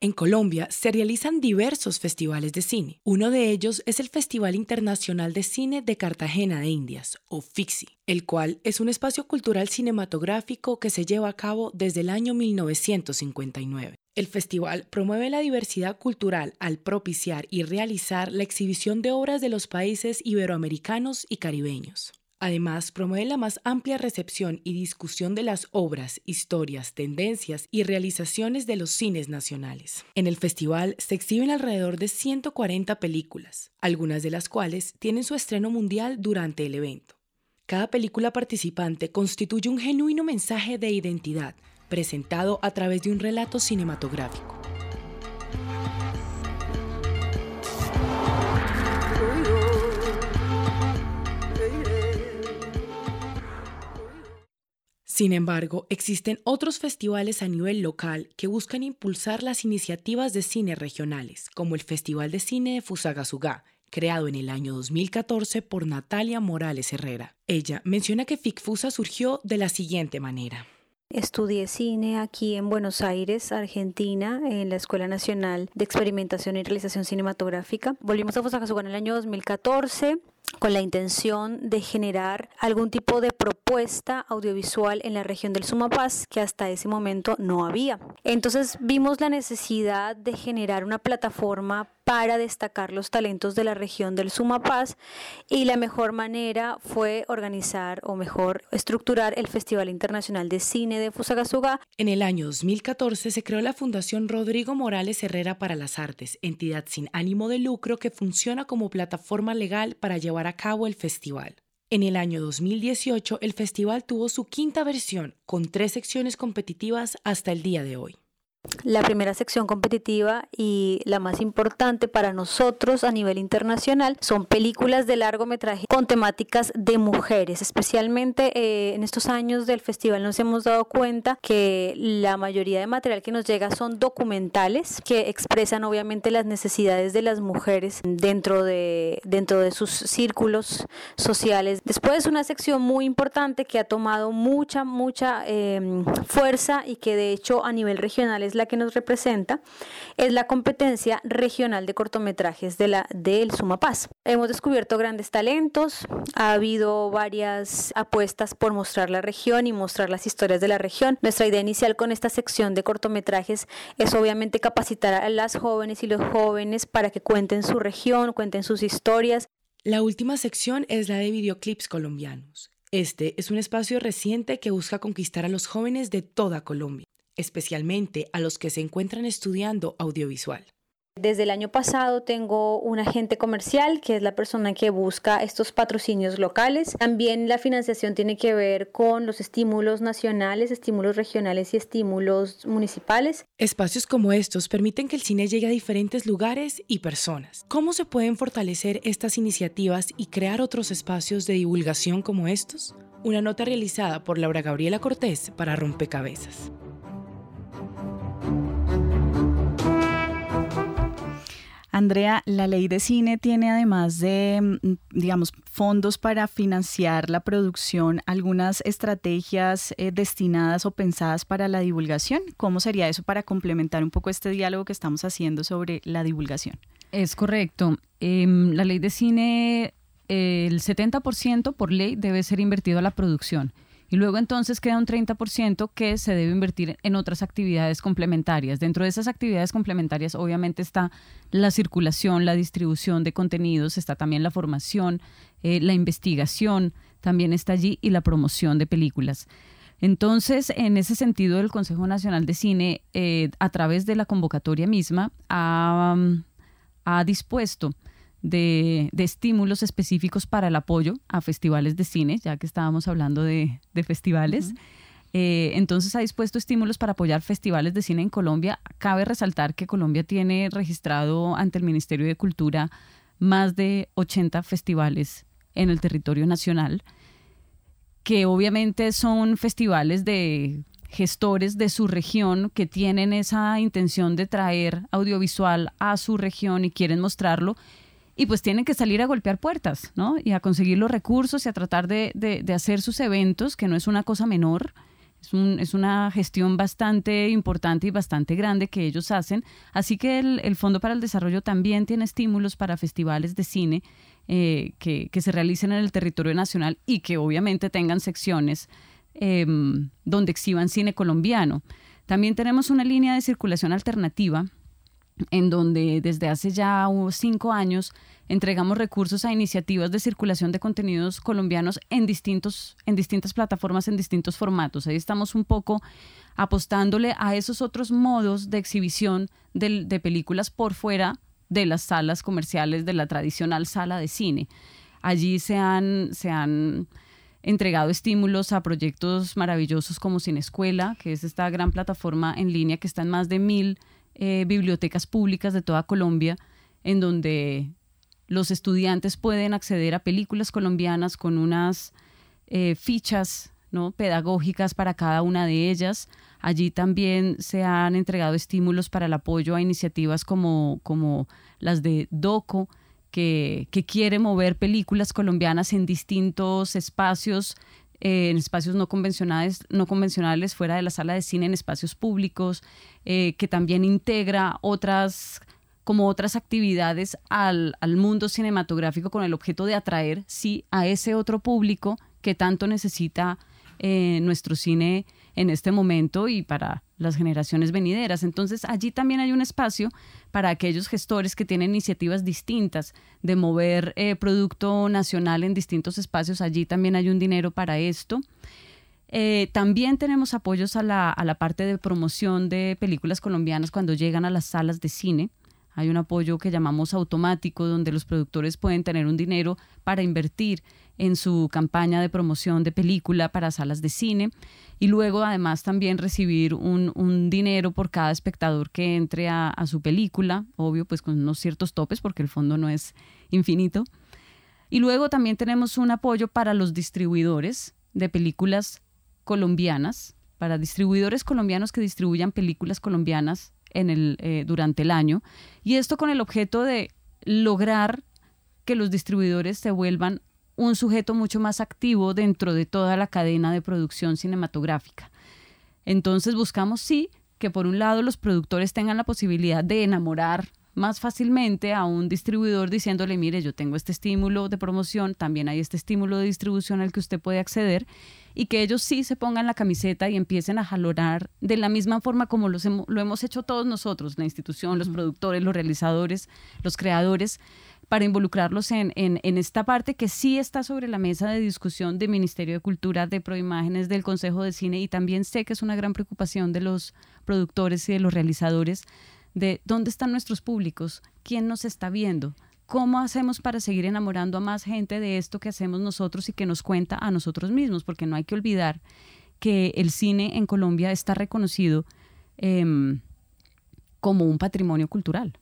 En Colombia se realizan diversos festivales de cine. Uno de ellos es el Festival Internacional de Cine de Cartagena de Indias, o FIXI, el cual es un espacio cultural cinematográfico que se lleva a cabo desde el año 1959. El festival promueve la diversidad cultural al propiciar y realizar la exhibición de obras de los países iberoamericanos y caribeños. Además, promueve la más amplia recepción y discusión de las obras, historias, tendencias y realizaciones de los cines nacionales. En el festival se exhiben alrededor de 140 películas, algunas de las cuales tienen su estreno mundial durante el evento. Cada película participante constituye un genuino mensaje de identidad, presentado a través de un relato cinematográfico. Sin embargo, existen otros festivales a nivel local que buscan impulsar las iniciativas de cine regionales, como el Festival de Cine de Fusagasugá, creado en el año 2014 por Natalia Morales Herrera. Ella menciona que FICFUSA surgió de la siguiente manera. Estudié cine aquí en Buenos Aires, Argentina, en la Escuela Nacional de Experimentación y Realización Cinematográfica. Volvimos a Fusagasugá en el año 2014 con la intención de generar algún tipo de propuesta audiovisual en la región del Sumapaz que hasta ese momento no había. Entonces vimos la necesidad de generar una plataforma para destacar los talentos de la región del Sumapaz y la mejor manera fue organizar o mejor estructurar el Festival Internacional de Cine de Fusagasugá. En el año 2014 se creó la Fundación Rodrigo Morales Herrera para las Artes, entidad sin ánimo de lucro que funciona como plataforma legal para llevar a cabo el festival. En el año 2018, el festival tuvo su quinta versión, con tres secciones competitivas hasta el día de hoy. La primera sección competitiva y la más importante para nosotros a nivel internacional son películas de largometraje con temáticas de mujeres. Especialmente eh, en estos años del festival nos hemos dado cuenta que la mayoría de material que nos llega son documentales que expresan obviamente las necesidades de las mujeres dentro de, dentro de sus círculos sociales. Después una sección muy importante que ha tomado mucha, mucha em, fuerza y que de hecho a nivel regional es la que nos representa, es la competencia regional de cortometrajes de la del Sumapaz. Hemos descubierto grandes talentos, ha habido varias apuestas por mostrar la región y mostrar las historias de la región. Nuestra idea inicial con esta sección de cortometrajes es obviamente capacitar a las jóvenes y los jóvenes para que cuenten su región, cuenten sus historias. La última sección es la de videoclips colombianos. Este es un espacio reciente que busca conquistar a los jóvenes de toda Colombia especialmente a los que se encuentran estudiando audiovisual. Desde el año pasado tengo un agente comercial que es la persona que busca estos patrocinios locales. También la financiación tiene que ver con los estímulos nacionales, estímulos regionales y estímulos municipales. Espacios como estos permiten que el cine llegue a diferentes lugares y personas. ¿Cómo se pueden fortalecer estas iniciativas y crear otros espacios de divulgación como estos? Una nota realizada por Laura Gabriela Cortés para Rompecabezas. Andrea, la ley de cine tiene además de, mm, digamos, fondos para financiar la producción, algunas estrategias eh, destinadas o pensadas para la divulgación. ¿Cómo sería eso para complementar un poco este diálogo que estamos haciendo sobre la divulgación? Es correcto. Em, la ley de cine, el 70% por ley debe ser invertido a la producción y luego entonces queda un 30% que se debe invertir en otras actividades complementarias. Dentro de esas actividades complementarias obviamente está la circulación, la distribución de contenidos, está también la formación, eh, la investigación, también está allí y la promoción de películas. Entonces, en ese sentido, el Consejo Nacional de Cine, eh, a través de la convocatoria misma, ha, ha dispuesto de, estímulos específicos para el apoyo a festivales de cine, ya que estábamos hablando de, festivales. Eh, entonces ha dispuesto estímulos para apoyar festivales de cine en Colombia. Cabe resaltar que Colombia tiene registrado ante el Ministerio de Cultura más de 80 festivales en el territorio nacional, que obviamente son festivales de gestores de su región que tienen esa intención de traer audiovisual a su región y quieren mostrarlo y pues tienen que salir a golpear puertas, ¿no? Y a conseguir los recursos y a tratar de, de, hacer sus eventos, que no es una cosa menor. Es, un, es, una gestión bastante importante y bastante grande que ellos hacen. Así que el, el Fondo para el Desarrollo también tiene estímulos para festivales de cine eh, que, que, se realicen en el territorio nacional y que obviamente tengan secciones em, donde exhiban cine colombiano. También tenemos una línea de circulación alternativa en donde desde hace ya cinco años entregamos recursos a iniciativas de circulación de contenidos colombianos en, distintos, en distintas plataformas, en distintos formatos. Ahí estamos un poco apostándole a esos otros modos de exhibición de, de películas por fuera de las salas comerciales, de la tradicional sala de cine. Allí se han, se han entregado estímulos a proyectos maravillosos como Cine Escuela, que es esta gran plataforma en línea que está en más de mil eh, bibliotecas públicas de toda Colombia en donde los estudiantes pueden acceder a películas colombianas con unas eh, fichas ¿no? pedagógicas para cada una de ellas. Allí también se han entregado estímulos para el apoyo a iniciativas como, como las de DOCO, que, que quiere mover películas colombianas en distintos espacios eh, en espacios no convencionales, no convencionales fuera de la sala de cine, en espacios públicos, eh, que también integra otras como otras actividades al, al, mundo cinematográfico con el objeto de atraer, sí, a ese otro público que tanto necesita eh, nuestro cine en este momento y para las generaciones venideras. Entonces allí también hay un espacio para aquellos gestores que tienen iniciativas distintas de mover eh, producto nacional en distintos espacios. Allí también hay un dinero para esto. Eh, también tenemos apoyos a la, a la parte de promoción de películas colombianas cuando llegan a las salas de cine. Hay un apoyo que llamamos automático, donde los productores pueden tener un dinero para invertir en su campaña de promoción de película para salas de cine y luego además también recibir un, dinero por cada espectador que entre a, a, su película, obvio pues con unos ciertos topes porque el fondo no es infinito. Y luego también tenemos un apoyo para los distribuidores de películas colombianas, para distribuidores colombianos que distribuyan películas colombianas en el, eh, durante el año. Y esto con el objeto de lograr que los distribuidores se vuelvan un sujeto mucho más activo dentro de toda la cadena de producción cinematográfica. Entonces buscamos, sí, que por un lado los productores tengan la posibilidad de enamorar más fácilmente a un distribuidor diciéndole, mire, yo tengo este estímulo de promoción, también hay este estímulo de distribución al que usted puede acceder, y que ellos sí se pongan la camiseta y empiecen a jalorar de la misma forma como lo hemos hecho todos nosotros, la institución, los productores, los realizadores, los creadores, para involucrarlos en, en, esta parte que sí está sobre la mesa de discusión del Ministerio de Cultura, de Proimágenes, del Consejo de Cine, y también sé que es una gran preocupación de los productores y de los realizadores de dónde están nuestros públicos, quién nos está viendo, cómo hacemos para seguir enamorando a más gente de esto que hacemos nosotros y que nos cuenta a nosotros mismos, porque no hay que olvidar que el cine en Colombia está reconocido em, como un patrimonio cultural.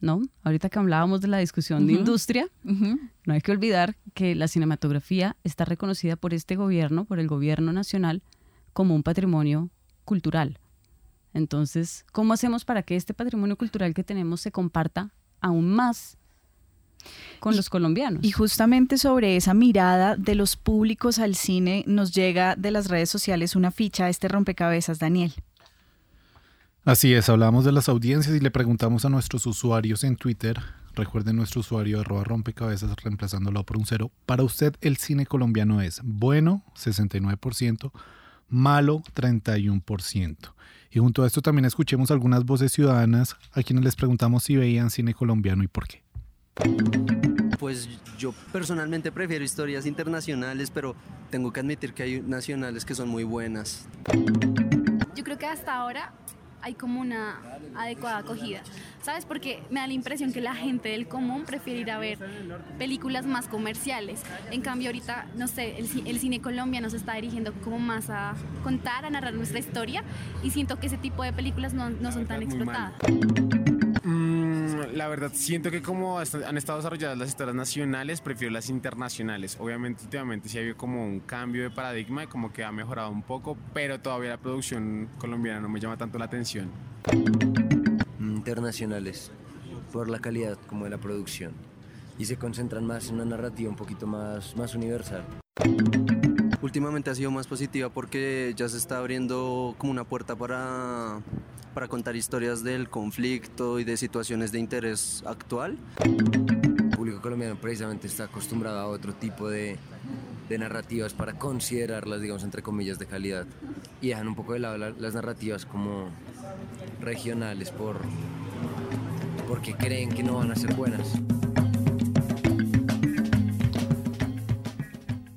¿No? Ahorita que hablábamos de la discusión de industria, no hay que olvidar que la cinematografía está reconocida por este gobierno, por el gobierno nacional, como un patrimonio cultural. Entonces, ¿cómo hacemos para que este patrimonio cultural que tenemos se comparta aún más con los colombianos. Y justamente sobre esa mirada de los públicos al cine nos llega de las redes sociales una ficha a este rompecabezas, Daniel. Así es, hablamos de las audiencias y le preguntamos a nuestros usuarios en Twitter, recuerden nuestro usuario arroba rompecabezas reemplazándolo por un cero, para usted el cine colombiano es bueno, 69%, malo, 31%. Y junto a esto también escuchemos algunas voces ciudadanas a quienes les preguntamos si veían cine colombiano y por qué. Pues yo personalmente prefiero historias internacionales, pero tengo que admitir que hay nacionales que son muy buenas. Yo creo que hasta ahora hay como una adecuada acogida. ¿Sabes? Porque me da la impresión que la gente del común prefiere ir a ver películas más comerciales. En cambio, ahorita, no sé, el, cine colombiano se está dirigiendo como más a contar, a narrar nuestra historia y siento que ese tipo de películas no, no son tan explotadas. La verdad, siento que como han estado desarrolladas las historias nacionales, prefiero las internacionales. Obviamente, últimamente sí ha habido como un cambio de paradigma y como que ha mejorado un poco, pero todavía la producción colombiana no me llama tanto la atención internacionales por la calidad como de la producción y se concentran más en una narrativa un poquito más, más universal. Últimamente ha sido más positiva porque ya se está abriendo como una puerta para, para contar historias del conflicto y de situaciones de interés actual. El público colombiano precisamente está acostumbrado a otro tipo de, de narrativas para considerarlas, digamos, entre comillas, de calidad. Y dejan un poco de lado las narrativas como regionales por, porque creen que no van a ser buenas.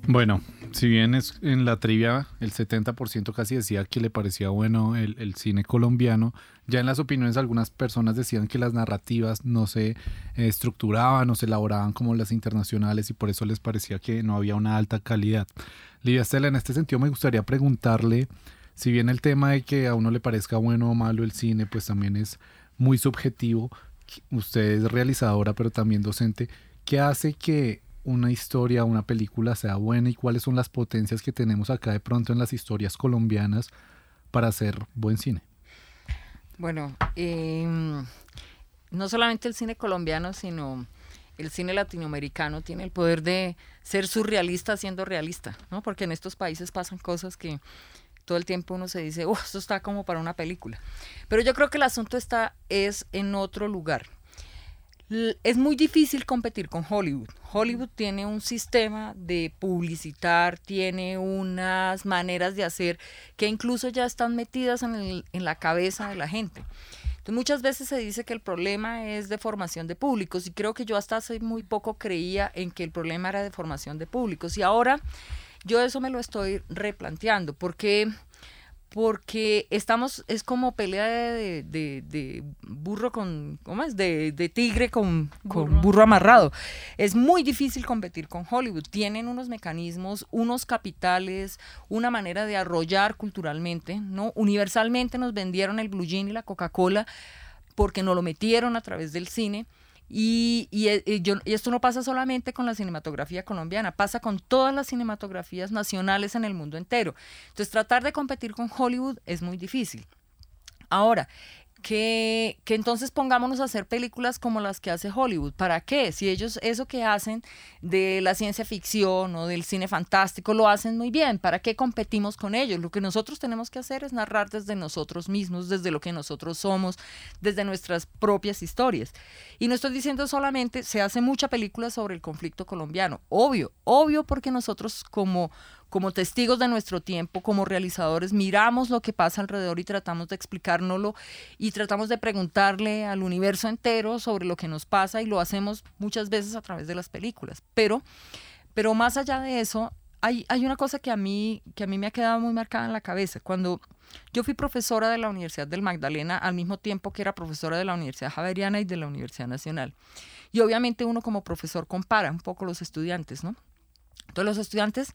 Bueno, si bien es en la trivia el 70% casi decía que le parecía bueno el, cine colombiano, ya en las opiniones algunas personas decían que las narrativas no se eh, estructuraban o se elaboraban como las internacionales y por eso les parecía que no había una alta calidad. Lidia Estela, en este sentido me gustaría preguntarle si bien el tema de que a uno le parezca bueno o malo el cine, pues también es muy subjetivo, usted es realizadora, pero también docente, ¿qué hace que una historia, una película sea buena y cuáles son las potencias que tenemos acá de pronto en las historias colombianas para hacer buen cine? Bueno, em, no solamente el cine colombiano, sino el cine latinoamericano tiene el poder de ser surrealista siendo realista, ¿no? Porque en estos países pasan cosas que todo el tiempo uno se dice, oh, esto está como para una película. Pero yo creo que el asunto está es en otro lugar. Es muy difícil competir con Hollywood. Hollywood tiene un sistema de publicitar, tiene unas maneras de hacer que incluso ya están metidas en, la cabeza de la gente. Entonces, muchas veces se dice que el problema es de formación de públicos y creo que yo hasta hace muy poco creía en que el problema era de formación de públicos y ahora yo eso me lo estoy replanteando porque porque estamos, es como pelea de, de- de burro con, ¿cómo es? De, de tigre con, con burro amarrado. Es muy difícil competir con Hollywood. Tienen unos mecanismos, unos capitales, una manera de arrollar culturalmente, ¿no? Universalmente nos vendieron el Blue Jean y la Coca-Cola porque nos lo metieron a través del cine. Y, eh, y yo- y esto no pasa solamente con la cinematografía colombiana, pasa con todas las cinematografías nacionales en el mundo entero. Entonces, tratar de competir con Hollywood es muy difícil. Ahora, que, entonces pongámonos a hacer películas como las que hace Hollywood. ¿Para qué? Si ellos eso que hacen de la ciencia ficción o del cine fantástico lo hacen muy bien, ¿para qué competimos con ellos? Lo que nosotros tenemos que hacer es narrar desde nosotros mismos, desde lo que nosotros somos, desde nuestras propias historias. Y no estoy diciendo solamente, se hace mucha película sobre el conflicto colombiano. Obvio, obvio porque nosotros como como testigos de nuestro tiempo, como realizadores, miramos lo que pasa alrededor y tratamos de explicárnoslo y tratamos de preguntarle al universo entero sobre lo que nos pasa y lo hacemos muchas veces a través de las películas. Pero, pero más allá de eso, hay, hay una cosa que a, mí, que a mí me ha quedado muy marcada en la cabeza. Cuando yo fui profesora de la Universidad del Magdalena al mismo tiempo que era profesora de la Universidad Javeriana y de la Universidad Nacional. Y obviamente uno como profesor compara un poco los estudiantes, ¿no? Entonces los estudiantes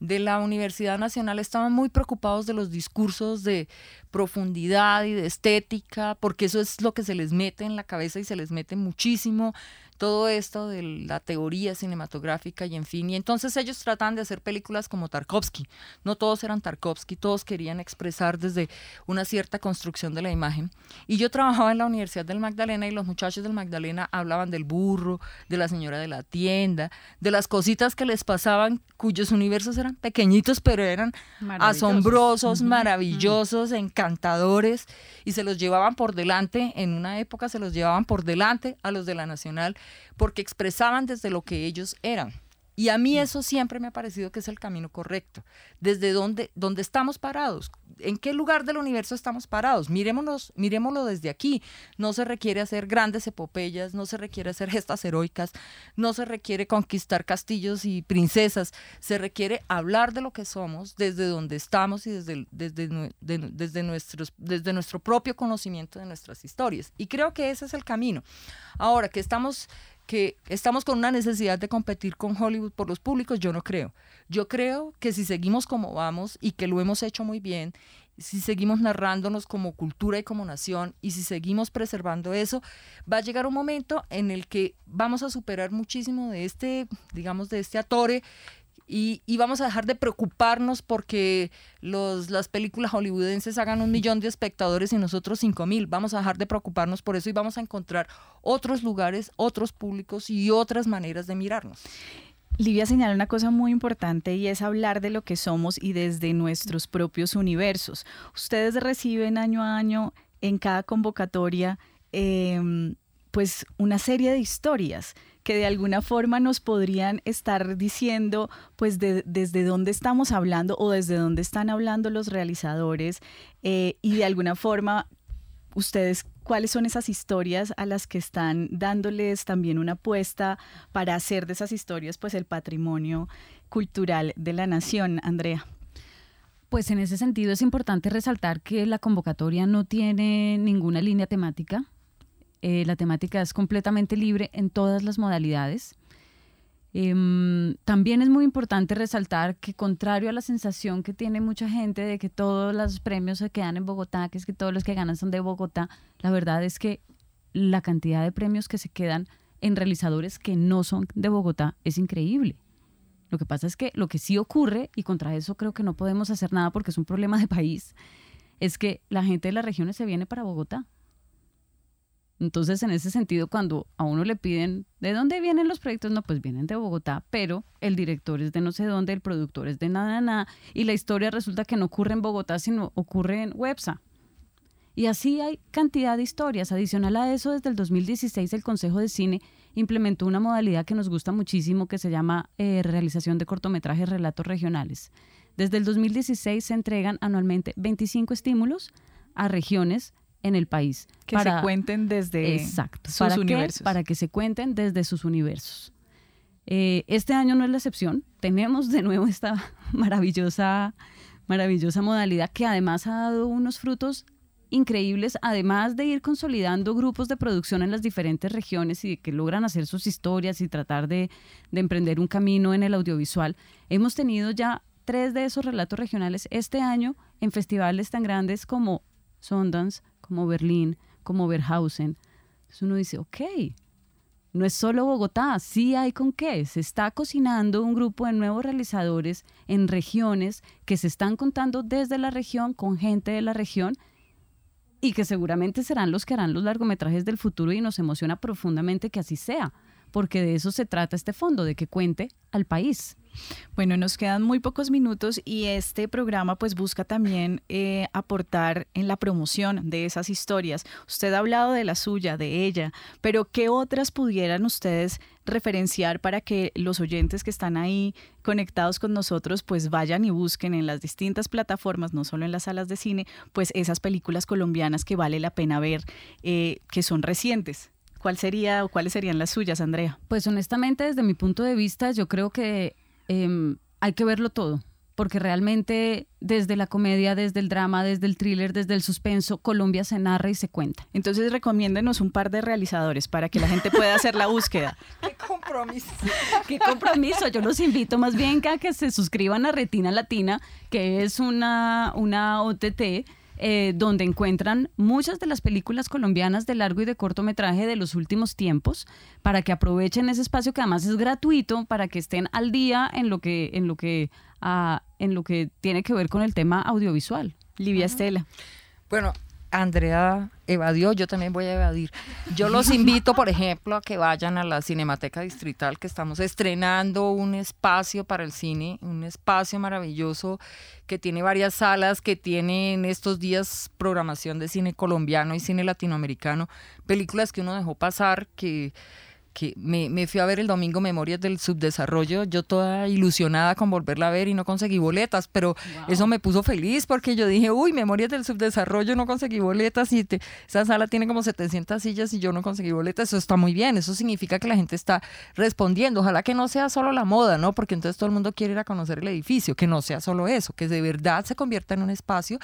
de la Universidad Nacional estaban muy preocupados de los discursos de profundidad y de estética, porque eso es lo que se les mete en la cabeza y se les mete muchísimo todo esto de la teoría cinematográfica y en fin. Y entonces ellos tratan de hacer películas como Tarkovsky. No todos eran Tarkovsky, todos querían expresar desde una cierta construcción de la imagen. Y yo trabajaba en la Universidad del Magdalena y los muchachos del Magdalena hablaban del burro, de la señora de la tienda, de las cositas que les pasaban, cuyos universos eran pequeñitos, pero eran Maravillosos. asombrosos, Ujú, maravillosos, encantadores, y se los llevaban por delante, en una época se los llevaban por delante a los de la Nacional, porque expresaban desde lo que ellos eran. Y a mí eso siempre me ha parecido que es el camino correcto. Desde dónde, dónde estamos parados, en qué lugar del universo estamos parados. Mirémonos, miremoslo desde aquí. No se requiere hacer grandes epopeyas, no se requiere hacer gestas heroicas, no se requiere conquistar castillos y princesas. Se requiere hablar de lo que somos, desde donde estamos y desde, de- desde, nuestros, desde nuestro propio conocimiento de nuestras historias. Y creo que ese es el camino. Ahora que estamos que estamos con una necesidad de competir con Hollywood por los públicos, yo no creo. Yo creo que si seguimos como vamos y que lo hemos hecho muy bien, si seguimos narrándonos como cultura y como nación y si seguimos preservando eso, va a llegar un momento en el que vamos a superar muchísimo de este, digamos, de este atore y, y vamos a dejar de preocuparnos porque los, las películas hollywoodenses hagan un millón de espectadores y nosotros cinco mil. Vamos a dejar de preocuparnos por eso y vamos a encontrar otros lugares, otros públicos y otras maneras de mirarnos. Livia señala una cosa muy importante y es hablar de lo que somos y desde nuestros propios universos. Ustedes reciben año a año en cada convocatoria em, pues una serie de historias que de alguna forma nos podrían estar diciendo pues de- desde dónde estamos hablando o desde dónde están hablando los realizadores eh, y de alguna forma ustedes cuáles son esas historias a las que están dándoles también una apuesta para hacer de esas historias pues el patrimonio cultural de la nación, Andrea. Pues en ese sentido es importante resaltar que la convocatoria no tiene ninguna línea temática. Eh, la temática es completamente libre en todas las modalidades. Em, también es muy importante resaltar que contrario a la sensación que tiene mucha gente de que todos los premios se quedan en Bogotá, que es que todos los que ganan son de Bogotá, la verdad es que la cantidad de premios que se quedan en realizadores que no son de Bogotá es increíble. Lo que pasa es que lo que sí ocurre, y contra eso creo que no podemos hacer nada porque es un problema de país, es que la gente de las regiones se viene para Bogotá. Entonces, en ese sentido, cuando a uno le piden, ¿de dónde vienen los proyectos? No, pues vienen de Bogotá, pero el director es de no sé dónde, el productor es de nada, nada, y la historia resulta que no ocurre en Bogotá, sino ocurre en Websa. Y así hay cantidad de historias. Adicional a eso, desde el 2016 el Consejo de Cine implementó una modalidad que nos gusta muchísimo que se llama eh, realización de cortometrajes relatos regionales. Desde el 2016 se entregan anualmente 25 estímulos a regiones en el país. Que se cuenten desde Exacto. sus ¿Para qué? universos. Para que se cuenten desde sus universos. Eh, este año no es la excepción. Tenemos de nuevo esta [laughs] maravillosa maravillosa modalidad que además ha dado unos frutos increíbles, además de ir consolidando grupos de producción en las diferentes regiones y que logran hacer sus historias y tratar de, de emprender un camino en el audiovisual. Hemos tenido ya tres de esos relatos regionales este año en festivales tan grandes como Sundance, como Berlín, como Berhausen. Entonces uno dice, ok, no es solo Bogotá, sí hay con qué. Se está cocinando un grupo de nuevos realizadores en regiones que se están contando desde la región, con gente de la región, y que seguramente serán los que harán los largometrajes del futuro y nos emociona profundamente que así sea, porque de eso se trata este fondo, de que cuente al país. Bueno, nos quedan muy pocos minutos y este programa pues busca también eh, aportar en la promoción de esas historias. Usted ha hablado de la suya, de ella, pero ¿qué otras pudieran ustedes referenciar para que los oyentes que están ahí conectados con nosotros pues vayan y busquen en las distintas plataformas, no solo en las salas de cine, pues esas películas colombianas que vale la pena ver, eh, que son recientes? ¿Cuál sería o cuáles serían las suyas, Andrea? Pues honestamente, desde mi punto de vista, yo creo que em, hay que verlo todo, porque realmente desde la comedia, desde el drama, desde el thriller, desde el suspenso, Colombia se narra y se cuenta. Entonces recomiéndenos un par de realizadores para que la gente pueda hacer la búsqueda. [laughs] ¡Qué compromiso! [laughs] ¡Qué compromiso! Yo los invito más bien a que se suscriban a Retina Latina, que es una, una OTT eh, donde encuentran muchas de las películas colombianas de largo y de cortometraje de los últimos tiempos, para que aprovechen ese espacio que además es gratuito, para que estén al día en lo que, en lo que, ah, en lo que tiene que ver con el tema audiovisual. Livia Estela. Bueno, Andrea evadió, yo también voy a evadir. Yo los invito, por ejemplo, a que vayan a la Cinemateca Distrital, que estamos estrenando un espacio para el cine, un espacio maravilloso que tiene varias salas, que tiene en estos días programación de cine colombiano y cine latinoamericano, películas que uno dejó pasar, que que me, me, fui a ver el domingo Memorias del Subdesarrollo, yo toda ilusionada con volverla a ver y no conseguí boletas, pero eso me puso feliz porque yo dije, uy, Memorias del Subdesarrollo, no conseguí boletas y esa sala tiene como 700 sillas y yo no conseguí boletas, eso está muy bien, eso significa que la gente está respondiendo, ojalá que no sea solo la moda, ¿no? Porque entonces todo el mundo quiere ir a conocer el edificio, que no sea solo eso, que de verdad se convierta en un espacio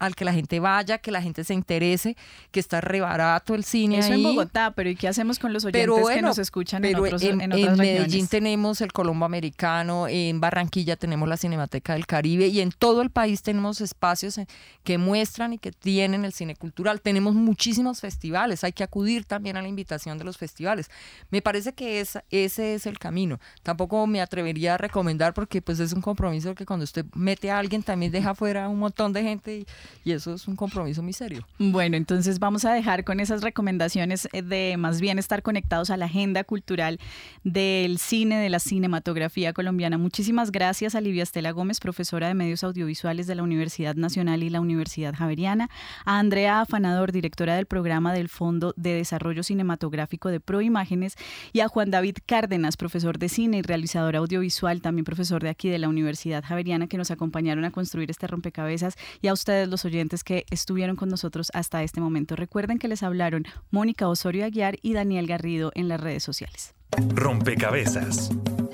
al que la gente vaya, que la gente se interese, que está re barato el cine Eso ahí. en Bogotá, pero ¿y qué hacemos con los oyentes que nos escuchan en, otros, en, en, otras en regiones? Medellín tenemos el Colombo Americano, en Barranquilla tenemos la Cinemateca del Caribe y en todo el país tenemos espacios eh, que muestran y que tienen el cine cultural. Tenemos muchísimos festivales, hay que acudir también a la invitación de los festivales. Me parece que es, ese es el camino. Tampoco me atrevería a recomendar porque pues es un compromiso que cuando usted mete a alguien también deja fuera un montón de gente y, y eso es un compromiso muy serio. Bueno, entonces vamos a dejar con esas recomendaciones eh, de más bien estar conectados a la agenda cultural del cine, de la cinematografía colombiana. Muchísimas gracias a Livia Estela Gómez, profesora de medios audiovisuales de la Universidad Nacional y la Universidad Javeriana, a Andrea Afanador, directora del programa del Fondo de Desarrollo Cinematográfico de Proimágenes, y a Juan David Cárdenas, profesor de cine y realizador audiovisual, también profesor de aquí de la Universidad Javeriana, que nos acompañaron a construir este rompecabezas, y a ustedes los oyentes que estuvieron con nosotros hasta este momento. Recuerden que les hablaron Mónica Osorio Aguiar y Daniel Garrido en las redes sociales. Rompecabezas.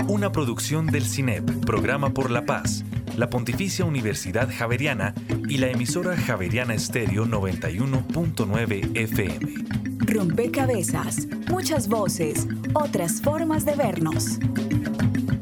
Una producción del CINEP, Programa por la Paz, la Pontificia Universidad Javeriana y la emisora Javeriana Estéreo 91.9 FM. Rompecabezas. Muchas voces, otras formas de vernos.